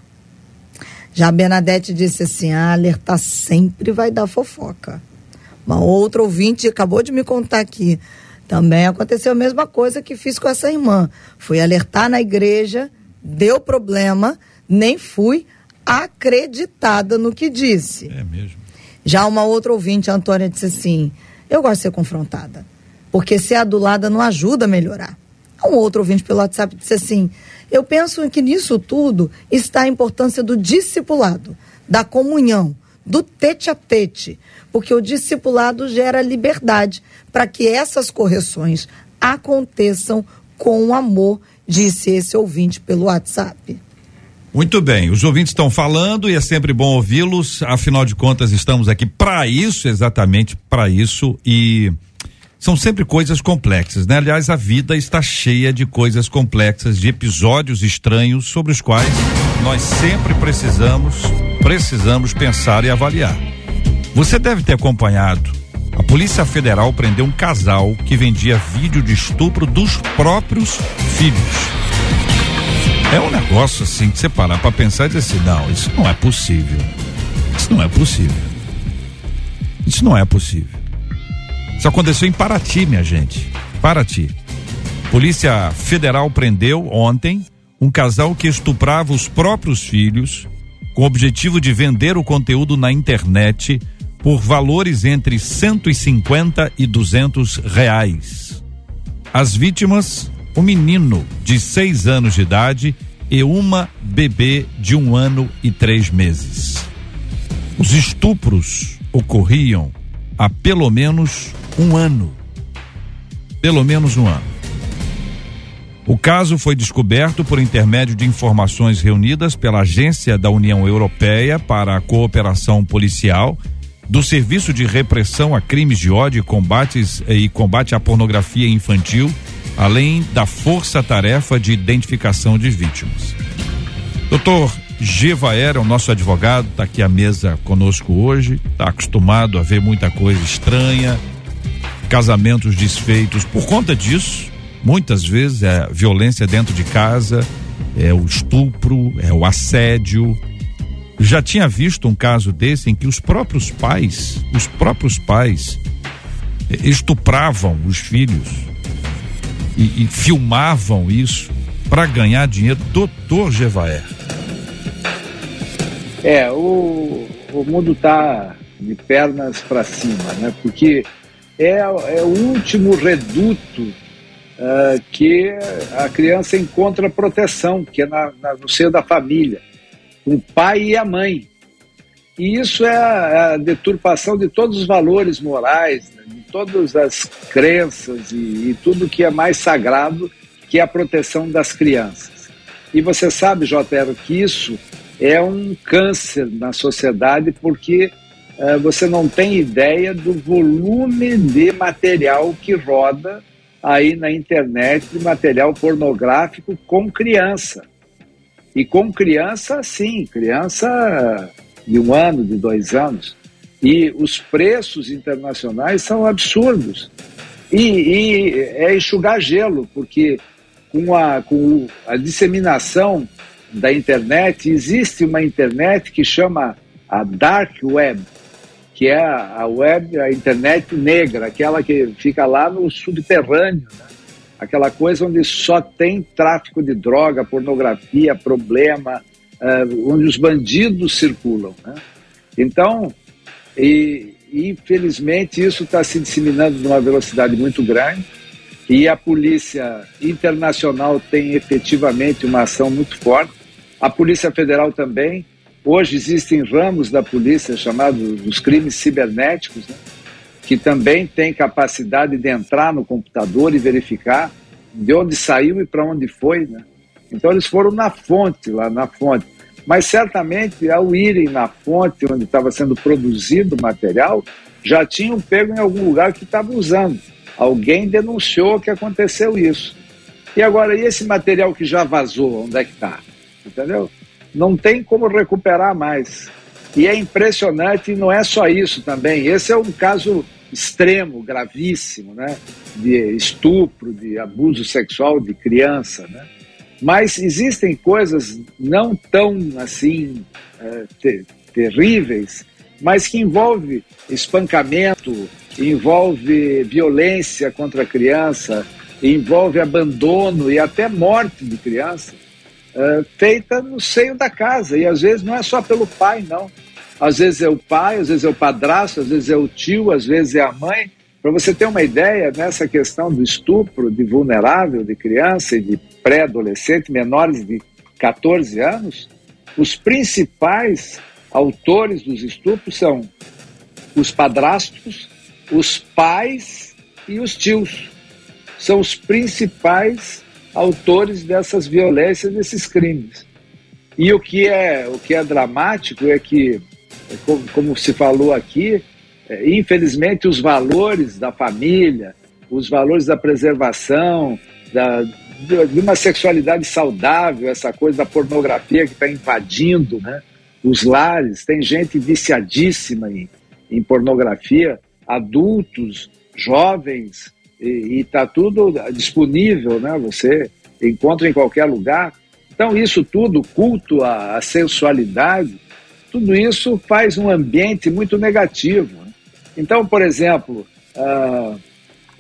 Já a Bernadette disse assim: ah, alertar sempre vai dar fofoca. Uma outra ouvinte acabou de me contar aqui. Também aconteceu a mesma coisa que fiz com essa irmã. Fui alertar na igreja, deu problema, nem fui acreditada no que disse. É mesmo. Já uma outra ouvinte, a Antônia, disse assim: Eu gosto de ser confrontada, porque ser adulada não ajuda a melhorar. Um outro ouvinte pelo WhatsApp disse assim: Eu penso que nisso tudo está a importância do discipulado, da comunhão, do tete a tete, porque o discipulado gera liberdade para que essas correções aconteçam com amor, disse esse ouvinte pelo WhatsApp. Muito bem, os ouvintes estão falando e é sempre bom ouvi-los, afinal de contas estamos aqui para isso, exatamente para isso e são sempre coisas complexas, né? Aliás, a vida está cheia de coisas complexas, de episódios estranhos sobre os quais nós sempre precisamos, precisamos pensar e avaliar. Você deve ter acompanhado. A Polícia Federal prendeu um casal que vendia vídeo de estupro dos próprios filhos. É um negócio assim que você parar pra pensar e dizer assim, não, isso não é possível. Isso não é possível. Isso não é possível. Isso aconteceu em Paraty, minha gente. Paraty. Polícia Federal prendeu ontem um casal que estuprava os próprios filhos com o objetivo de vender o conteúdo na internet por valores entre 150 e 200 reais. As vítimas, um menino de seis anos de idade e uma bebê de um ano e três meses. Os estupros ocorriam há pelo menos um ano. Pelo menos um ano. O caso foi descoberto por intermédio de informações reunidas pela Agência da União Europeia para a Cooperação Policial, do Serviço de Repressão a Crimes de Ódio e, combates, e Combate à Pornografia Infantil, além da Força Tarefa de Identificação de Vítimas. Doutor Gevaer é o nosso advogado, está aqui à mesa conosco hoje, está acostumado a ver muita coisa estranha, casamentos desfeitos por conta disso. Muitas vezes é violência dentro de casa, é o estupro, é o assédio. Já tinha visto um caso desse em que os próprios pais, os próprios pais eh, estupravam os filhos e, e filmavam isso para ganhar dinheiro. Doutor Gevaer. É, o, o mundo está de pernas para cima, né? Porque é, é o último reduto uh, que a criança encontra proteção, que é na, na, no seio da família, o pai e a mãe. E isso é a, a deturpação de todos os valores morais, né? de todas as crenças e, e tudo que é mais sagrado, que é a proteção das crianças. E você sabe, JR, que isso é um câncer na sociedade porque uh, você não tem ideia do volume de material que roda aí na internet, de material pornográfico com criança. E com criança, sim, criança de um ano, de dois anos. E os preços internacionais são absurdos. E, e é enxugar gelo, porque com a, com a disseminação da internet, existe uma internet que chama a Dark Web, que é a web, a internet negra, aquela que fica lá no subterrâneo, né? aquela coisa onde só tem tráfico de droga, pornografia, problema, uh, onde os bandidos circulam. Né? Então, e, infelizmente, isso está se disseminando numa velocidade muito grande e a polícia internacional tem efetivamente uma ação muito forte a Polícia Federal também. Hoje existem ramos da polícia chamados os crimes cibernéticos, né? que também tem capacidade de entrar no computador e verificar de onde saiu e para onde foi. Né? Então eles foram na fonte, lá na fonte. Mas certamente, ao irem na fonte onde estava sendo produzido o material, já tinham pego em algum lugar que estava usando. Alguém denunciou que aconteceu isso. E agora, e esse material que já vazou, onde é que está? entendeu? Não tem como recuperar mais. E é impressionante, e não é só isso também. Esse é um caso extremo, gravíssimo, né? De estupro, de abuso sexual de criança, né? Mas existem coisas não tão assim é, ter, terríveis, mas que envolve espancamento, envolve violência contra a criança, envolve abandono e até morte de criança uh, feita no seio da casa. E às vezes não é só pelo pai, não. Às vezes é o pai, às vezes é o padrasto, às vezes é o tio, às vezes é a mãe. Para você ter uma ideia, nessa questão do estupro de vulnerável, de criança e de pré-adolescente, menores de 14 anos, os principais autores dos estupros são os padrastos, os pais e os tios. São os principais autores dessas violências, desses crimes. E o que é, o que é dramático é que, como, como se falou aqui, é, infelizmente os valores da família, os valores da preservação, da, de uma sexualidade saudável, essa coisa da pornografia que está invadindo né, os lares. Tem gente viciadíssima em, em pornografia, adultos, jovens, e está tudo disponível, né? Você encontra em qualquer lugar. Então, isso tudo, culto à, sensualidade, tudo isso faz um ambiente muito negativo. Né? Então, por exemplo, uh,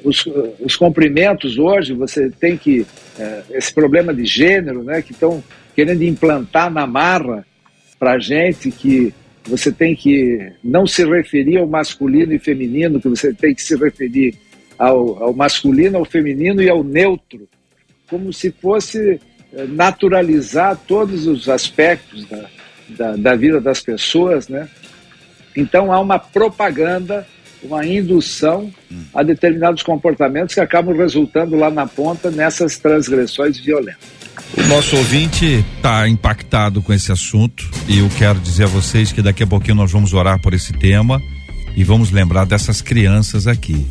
os, os comprimentos hoje, você tem que. Uh, esse problema de gênero, né, que estão querendo implantar na marra para gente que você tem que não se referir ao masculino e feminino, que você tem que se referir ao, ao masculino, ao feminino e ao neutro, como se fosse eh, naturalizar todos os aspectos da, da, da, vida das pessoas, né? Então há uma propaganda, uma indução a determinados comportamentos que acabam resultando lá na ponta nessas transgressões violentas. O nosso ouvinte está impactado com esse assunto e eu quero dizer a vocês que daqui a pouquinho nós vamos orar por esse tema e vamos lembrar dessas crianças aqui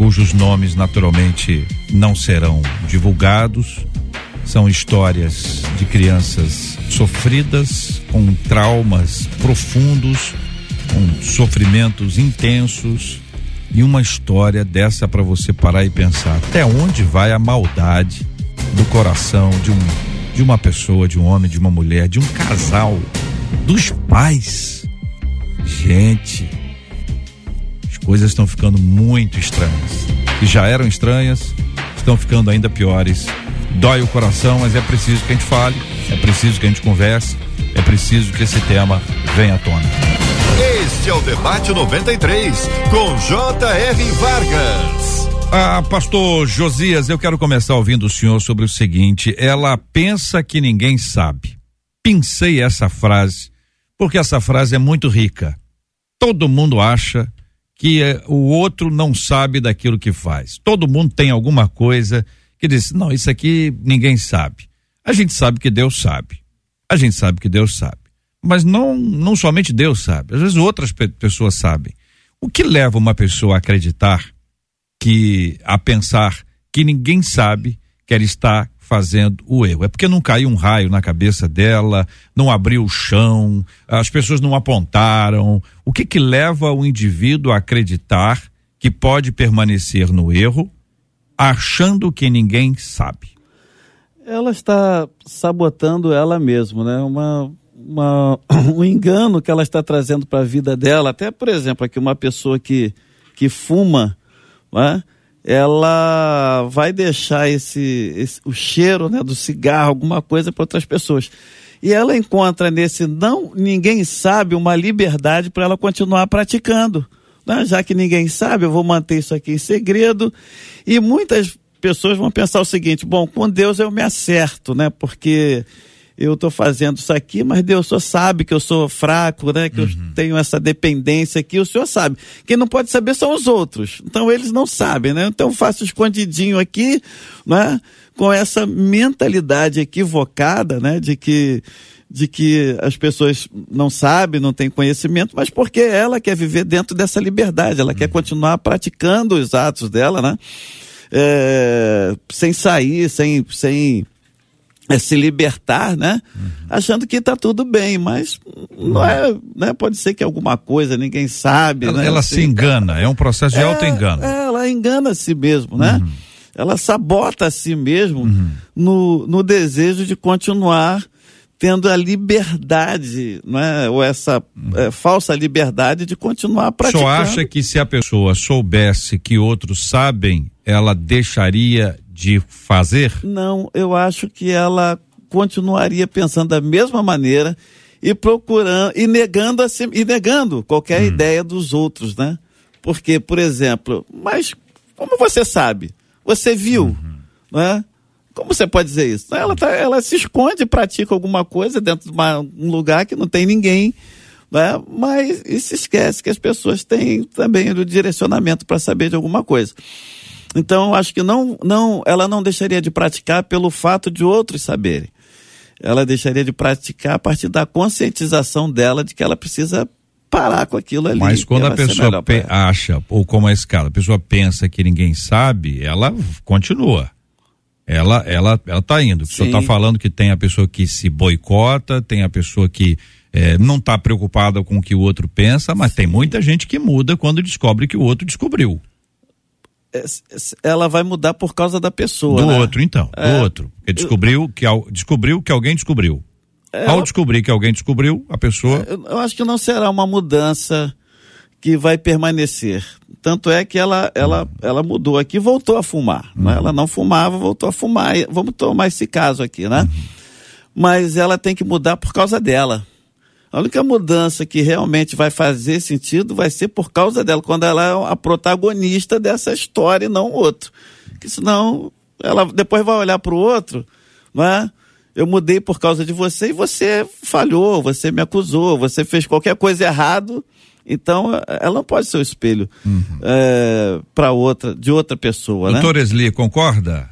cujos nomes naturalmente não serão divulgados, São histórias de crianças sofridas, com traumas profundos, com sofrimentos intensos. E uma história dessa para você parar e pensar até onde vai a maldade do coração de um de uma pessoa, de um homem, de uma mulher, de um casal, dos pais. Gente, coisas estão ficando muito estranhas. E já eram estranhas, estão ficando ainda piores. Dói o coração, mas é preciso que a gente fale, é preciso que a gente converse, é preciso que esse tema venha à tona. Este é o Debate 93, com J.R. Vargas. Ah, pastor Josias, eu quero começar ouvindo o senhor sobre o seguinte: ela pensa que ninguém sabe. Pensei essa frase, porque essa frase é muito rica. Todo mundo acha que eh, o outro não sabe daquilo que faz. Todo mundo tem alguma coisa que diz: não, isso aqui ninguém sabe. A gente sabe que Deus sabe. A gente sabe que Deus sabe. Mas não, não somente Deus sabe, às vezes outras pe pessoas sabem. O que leva uma pessoa a acreditar que a pensar que ninguém sabe que ela está fazendo o erro. É porque não caiu um raio na cabeça dela, não abriu o chão, as pessoas não apontaram. O que que leva o indivíduo a acreditar que pode permanecer no erro, achando que ninguém sabe? Ela está sabotando ela mesma, né? Uma, uma, um engano que ela está trazendo para a vida dela. Até, por exemplo, aqui uma pessoa que, que fuma, né? Ela vai deixar esse, esse, o cheiro né, do cigarro, alguma coisa para outras pessoas. E ela encontra nesse não ninguém sabe uma liberdade para ela continuar praticando. Né? Já que ninguém sabe, eu vou manter isso aqui em segredo. E muitas pessoas vão pensar o seguinte: bom, com Deus eu me acerto, né? Porque eu estou fazendo isso aqui, mas Deus só sabe que eu sou fraco, né? Que uhum. eu tenho essa dependência aqui, o senhor sabe. Quem não pode saber são os outros. Então eles não sabem, né? Então eu faço escondidinho aqui, né? Com essa mentalidade equivocada, né? De que de que as pessoas não sabem, não têm conhecimento, mas porque ela quer viver dentro dessa liberdade, ela uhum. quer continuar praticando os atos dela, né? É, sem sair, sem, sem é se libertar, né? Uhum. Achando que está tudo bem, mas não é, né? Pode ser que alguma coisa, ninguém sabe. Ela, né? ela assim, se engana, é um processo de é, auto-engano. É, ela engana a si mesmo, né? Uhum. Ela sabota a si mesmo uhum. no, no desejo de continuar tendo a liberdade, né? ou essa é, falsa liberdade de continuar praticando. Só acha que se a pessoa soubesse que outros sabem, ela deixaria de fazer? Não, eu acho que ela continuaria pensando da mesma maneira e procurando e negando assim, e negando qualquer hum. ideia dos outros, né? Porque, por exemplo, mas como você sabe? Você viu, uhum. né? Como você pode dizer isso? Ela, tá, ela se esconde, pratica alguma coisa dentro de uma, um lugar que não tem ninguém, né? mas e se esquece que as pessoas têm também o direcionamento para saber de alguma coisa. Então, acho que não, não, ela não deixaria de praticar pelo fato de outros saberem. Ela deixaria de praticar a partir da conscientização dela de que ela precisa parar com aquilo ali. Mas quando a pessoa acha, ou como a escala, a pessoa pensa que ninguém sabe, ela continua. Ela, ela, ela tá indo. O senhor está falando que tem a pessoa que se boicota, tem a pessoa que é, não está preocupada com o que o outro pensa, mas tem muita gente que muda quando descobre que o outro descobriu. É, ela vai mudar por causa da pessoa. Do né? outro, então. É, do outro. Porque descobriu que, descobriu que alguém descobriu. É, Ao descobrir que alguém descobriu, a pessoa. Eu, eu, acho que não será uma mudança que vai permanecer. Tanto é que ela, ela, ela mudou aqui e voltou a fumar. Uhum. Né? Ela não fumava, voltou a fumar. Vamos tomar esse caso aqui, né? Uhum. Mas ela tem que mudar por causa dela. A única mudança que realmente vai fazer sentido vai ser por causa dela, quando ela é a protagonista dessa história e não o outro. Porque senão ela depois vai olhar para o outro, não é? Eu mudei por causa de você e você falhou, você me acusou, você fez qualquer coisa errado. Então, ela não pode ser o espelho uhum. é, para outra, de outra pessoa. Doutor né? Esli, concorda?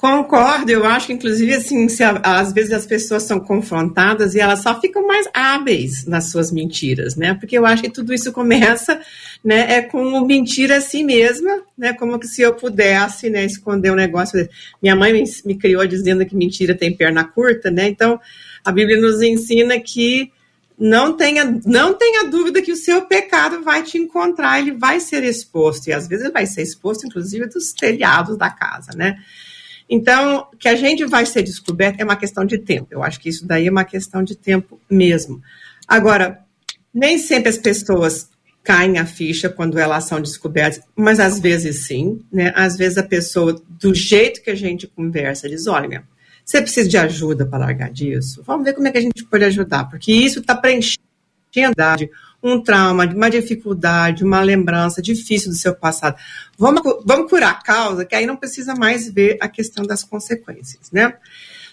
Concordo, eu acho que inclusive assim, se às vezes as pessoas são confrontadas e elas só ficam mais hábeis nas suas mentiras, né? Porque eu acho que tudo isso começa, né, é com mentira a si mesma, né? Como que se eu pudesse, né, esconder um negócio. Minha mãe me, me criou dizendo que mentira tem perna curta, né? Então, a Bíblia nos ensina que não tenha, não tenha dúvida que o seu pecado vai te encontrar, ele vai ser exposto, e às vezes vai ser exposto, inclusive, dos telhados da casa, né? Então, que a gente vai ser descoberto é uma questão de tempo. Eu acho que isso daí é uma questão de tempo mesmo. Agora, nem sempre as pessoas caem a ficha quando elas são descobertas, mas às vezes sim, né? Às vezes a pessoa, do jeito que a gente conversa, diz: olha, você precisa de ajuda para largar disso? Vamos ver como é que a gente pode ajudar, porque isso está preenchendo um trauma, uma dificuldade, uma lembrança difícil do seu passado. Vamos, vamos curar a causa, que aí não precisa mais ver a questão das consequências, né?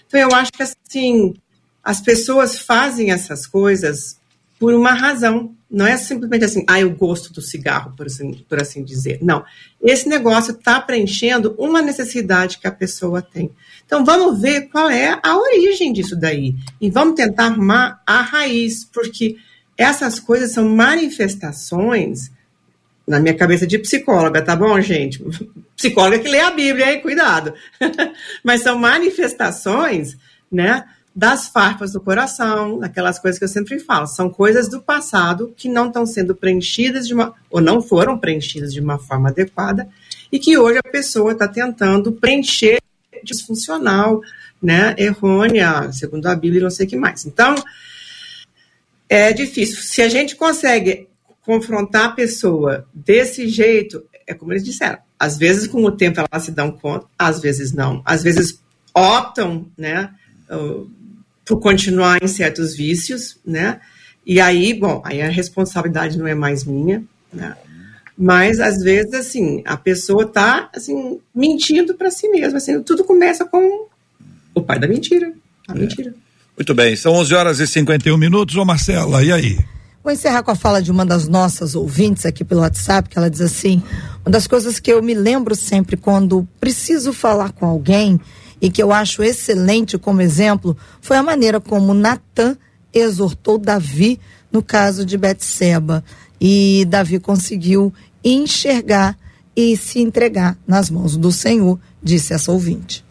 Então, eu acho que, assim, as pessoas fazem essas coisas por uma razão. Não é simplesmente assim, ah, eu gosto do cigarro, por assim, por assim dizer. Não. Esse negócio está preenchendo uma necessidade que a pessoa tem. Então, vamos ver qual é a origem disso daí. E vamos tentar arrumar a raiz, porque essas coisas são manifestações, na minha cabeça de psicóloga, tá bom, gente? Psicóloga que lê a Bíblia, hein? Cuidado. Mas são manifestações, né? Das farpas do coração, aquelas coisas que eu sempre falo, são coisas do passado que não estão sendo preenchidas de uma, ou não foram preenchidas de uma forma adequada, e que hoje a pessoa está tentando preencher disfuncional, né, errônea, segundo a Bíblia, não sei o que mais. Então, é difícil. Se a gente consegue confrontar a pessoa desse jeito, é como eles disseram, às vezes com o tempo elas se dão conta, às vezes não. Às vezes optam, né, por continuar em certos vícios, né, e aí, bom, aí a responsabilidade não é mais minha, né, mas às vezes, assim, a pessoa tá, assim, mentindo para si mesma, assim, tudo começa com o pai da mentira, a é. mentira. Muito bem, são 11 horas e 51 minutos. Ô Marcela, e aí? Vou encerrar com a fala de uma das nossas ouvintes aqui pelo WhatsApp, que ela diz assim: uma das coisas que eu me lembro sempre quando preciso falar com alguém e que eu acho excelente como exemplo foi a maneira como Natan exortou Davi no caso de Betseba. E Davi conseguiu enxergar e se entregar nas mãos do Senhor, disse essa ouvinte.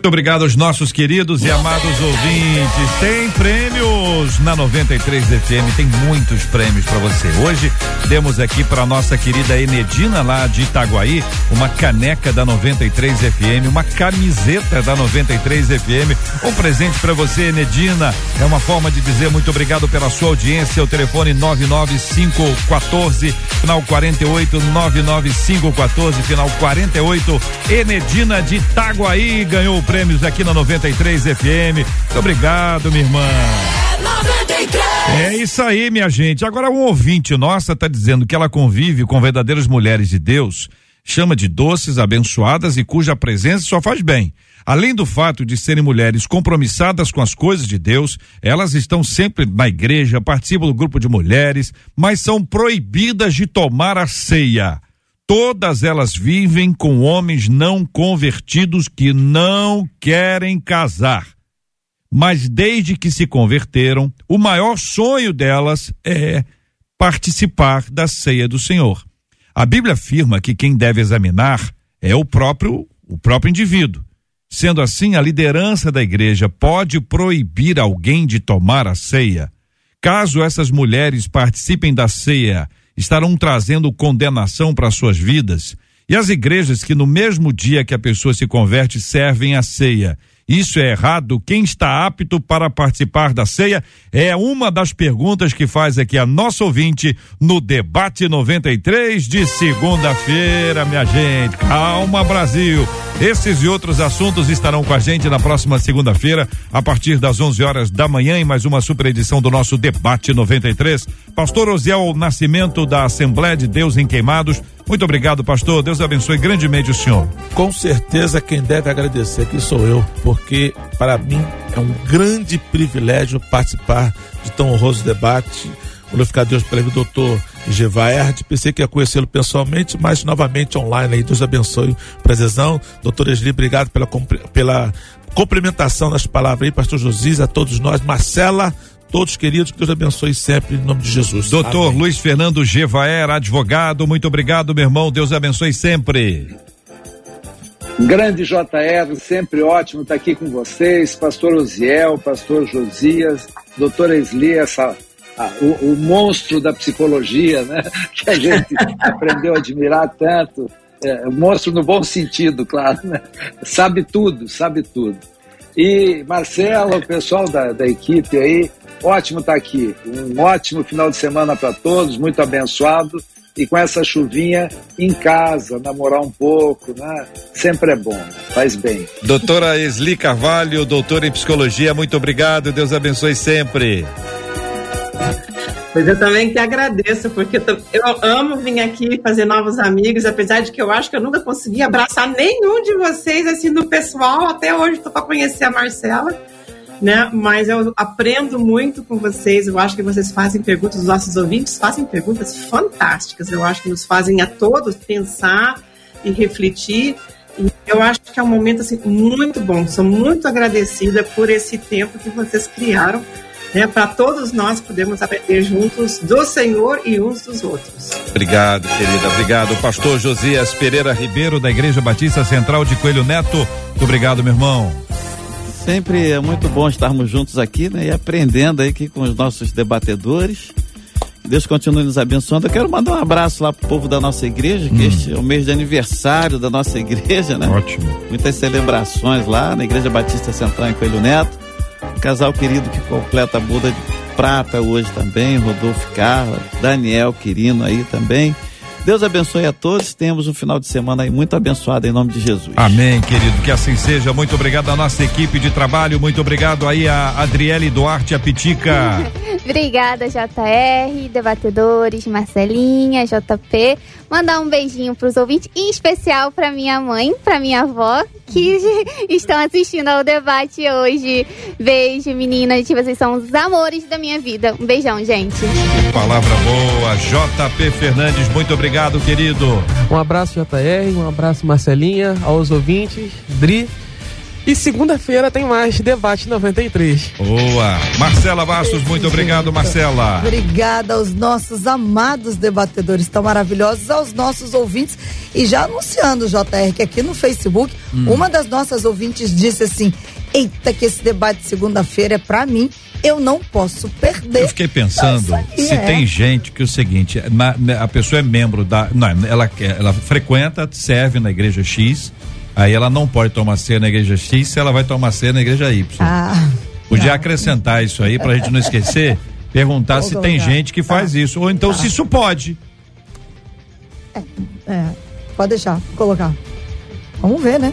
Muito obrigado aos nossos queridos e amados ouvintes. Tem prêmios na 93 FM, tem muitos prêmios para você. Hoje demos aqui para nossa querida Enedina lá de Itaguaí uma caneca da 93 FM, uma camiseta da 93 FM. Um presente para você, Enedina. É uma forma de dizer muito obrigado pela sua audiência. O telefone 99514 final 48 99514 final 48. Enedina de Itaguaí ganhou prêmios aqui na 93 FM. Muito obrigado, minha irmã. É isso aí, minha gente. Agora, um ouvinte nossa está dizendo que ela convive com verdadeiras mulheres de Deus, chama de doces, abençoadas e cuja presença só faz bem. Além do fato de serem mulheres compromissadas com as coisas de Deus, elas estão sempre na igreja, participam do grupo de mulheres, mas são proibidas de tomar a ceia. Todas elas vivem com homens não convertidos que não querem casar. Mas desde que se converteram, o maior sonho delas é participar da ceia do Senhor. A Bíblia afirma que quem deve examinar é o próprio o próprio indivíduo. Sendo assim, a liderança da igreja pode proibir alguém de tomar a ceia. Caso essas mulheres participem da ceia estarão trazendo condenação para suas vidas. E as igrejas que no mesmo dia que a pessoa se converte servem a ceia isso é errado? Quem está apto para participar da ceia? É uma das perguntas que faz aqui a nossa ouvinte no Debate 93 de segunda-feira, minha gente. Calma, Brasil. Esses e outros assuntos estarão com a gente na próxima segunda-feira, a partir das 11 horas da manhã, em mais uma super edição do nosso Debate 93. Pastor Osiel Nascimento, da Assembleia de Deus em Queimados muito obrigado, pastor. Deus abençoe grandemente o senhor. Com certeza, quem deve agradecer aqui sou eu, porque para mim é um grande privilégio participar de tão honroso debate glorificar Deus do doutor Gevaerd. Pensei que ia conhecê-lo pessoalmente, mas novamente online aí. Deus abençoe prazerzão. Doutor Esli, obrigado pela, pela complementação das palavras aí, pastor Josias, a todos nós. Marcela, todos queridos, que Deus abençoe sempre em nome de Jesus. Doutor Amém. Luiz Fernando Gevaer, advogado, muito obrigado, meu irmão. Deus abençoe sempre. Grande JR, sempre ótimo estar aqui com vocês. Pastor Osiel, pastor Josias, doutora Esli, essa, a, o, o, monstro da psicologia, né? Que a gente aprendeu a admirar tanto. É, monstro no bom sentido, claro, né? Sabe tudo, sabe tudo. E Marcelo, o pessoal da, da equipe aí, ótimo estar aqui. Um ótimo final de semana para todos, muito abençoado e com essa chuvinha em casa, namorar um pouco, né? Sempre é bom, faz bem. Doutora Esli Carvalho, doutora em psicologia, muito obrigado, Deus abençoe sempre. Pois eu também que agradeço, porque eu amo vir aqui fazer novos amigos, apesar de que eu acho que eu nunca consegui abraçar nenhum de vocês, assim, do pessoal. Até hoje estou para conhecer a Marcela né? Mas eu aprendo muito com vocês. Eu acho que vocês fazem perguntas, os nossos ouvintes fazem perguntas fantásticas. Eu acho que nos fazem a todos pensar e refletir. E eu acho que é um momento assim muito bom. Sou muito agradecida por esse tempo que vocês criaram. Né, para todos nós podermos aprender juntos do Senhor e uns dos outros. Obrigado, querida. Obrigado. Pastor Josias Pereira Ribeiro, da Igreja Batista Central de Coelho Neto. Muito obrigado, meu irmão. Sempre é muito bom estarmos juntos aqui, né? E aprendendo aí aqui com os nossos debatedores. Deus continue nos abençoando. Eu quero mandar um abraço lá pro povo da nossa igreja, que hum. este é o mês de aniversário da nossa igreja, né? Ótimo. Muitas celebrações lá na Igreja Batista Central em Coelho Neto. Casal querido que completa a boda de prata hoje também, Rodolfo Carla, Daniel Quirino aí também. Deus abençoe a todos. Temos um final de semana aí muito abençoado em nome de Jesus. Amém, querido. Que assim seja. Muito obrigado à nossa equipe de trabalho. Muito obrigado aí a Adriele Duarte, a Pitica. Obrigada, JR, debatedores, Marcelinha, JP. Mandar um beijinho para os ouvintes, em especial para minha mãe, para minha avó, que estão assistindo ao debate hoje. Beijo, meninas. Vocês são os amores da minha vida. Um beijão, gente. Palavra boa. JP Fernandes, muito obrigado, querido. Um abraço, JR. Um abraço, Marcelinha, aos ouvintes. Dri. E segunda-feira tem mais Debate 93. Boa. Marcela Bastos, muito obrigado, Marcela. Obrigada aos nossos amados debatedores tão maravilhosos, aos nossos ouvintes. E já anunciando, JR, que aqui no Facebook, hum. uma das nossas ouvintes disse assim: Eita, que esse debate de segunda-feira é para mim eu não posso perder. Eu fiquei pensando se é. tem gente que é o seguinte, a pessoa é membro da, não, ela ela frequenta, serve na igreja X, aí ela não pode tomar ceia na igreja X, se ela vai tomar ceia na igreja Y. Ah, Podia não. acrescentar isso aí pra gente não esquecer, perguntar se tem gente que faz tá. isso ou então tá. se isso pode. É, é, pode deixar, colocar. Vamos ver, né?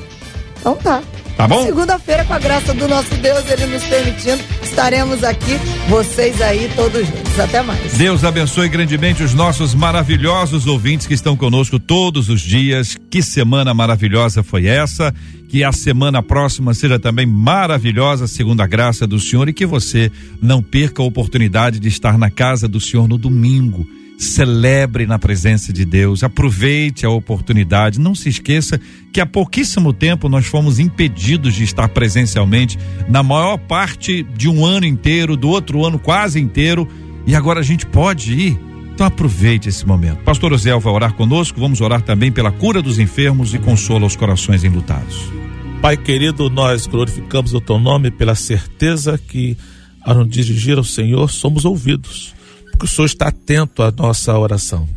Então tá. Tá bom? Segunda-feira, com a graça do nosso Deus, ele nos permitindo, estaremos aqui, vocês aí todos juntos. Até mais. Deus abençoe grandemente os nossos maravilhosos ouvintes que estão conosco todos os dias. Que semana maravilhosa foi essa? Que a semana próxima seja também maravilhosa, segundo a graça do Senhor, e que você não perca a oportunidade de estar na casa do Senhor no domingo celebre na presença de Deus, aproveite a oportunidade. Não se esqueça que há pouquíssimo tempo nós fomos impedidos de estar presencialmente na maior parte de um ano inteiro, do outro ano quase inteiro, e agora a gente pode ir. Então aproveite esse momento. Pastor Ozel vai orar conosco, vamos orar também pela cura dos enfermos e consola os corações enlutados. Pai querido, nós glorificamos o teu nome pela certeza que ao nos dirigir ao Senhor somos ouvidos que o Senhor está atento à nossa oração.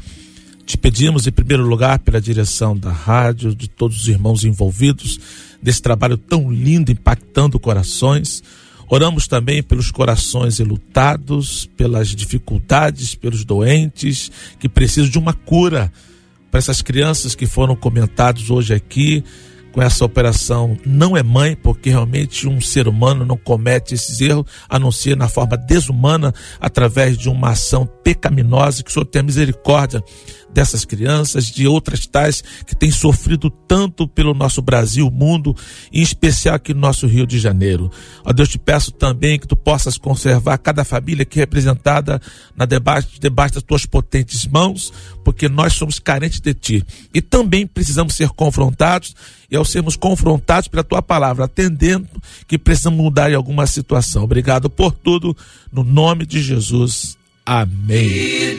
Te pedimos, em primeiro lugar, pela direção da rádio, de todos os irmãos envolvidos nesse trabalho tão lindo, impactando corações. Oramos também pelos corações elutados, pelas dificuldades, pelos doentes que precisam de uma cura. Para essas crianças que foram comentados hoje aqui, com essa operação não é mãe, porque realmente um ser humano não comete esses erros, a não ser na forma desumana, através de uma ação pecaminosa, que o Senhor tenha misericórdia dessas crianças, de outras tais que têm sofrido tanto pelo nosso Brasil, mundo, em especial aqui no nosso Rio de Janeiro. Ó Deus, te peço também que tu possas conservar cada família aqui representada na debate, debaixo das tuas potentes mãos, porque nós somos carentes de ti. E também precisamos ser confrontados, e ao sermos confrontados pela tua palavra, atendendo que precisamos mudar em alguma situação. Obrigado por tudo, no nome de Jesus. Amém.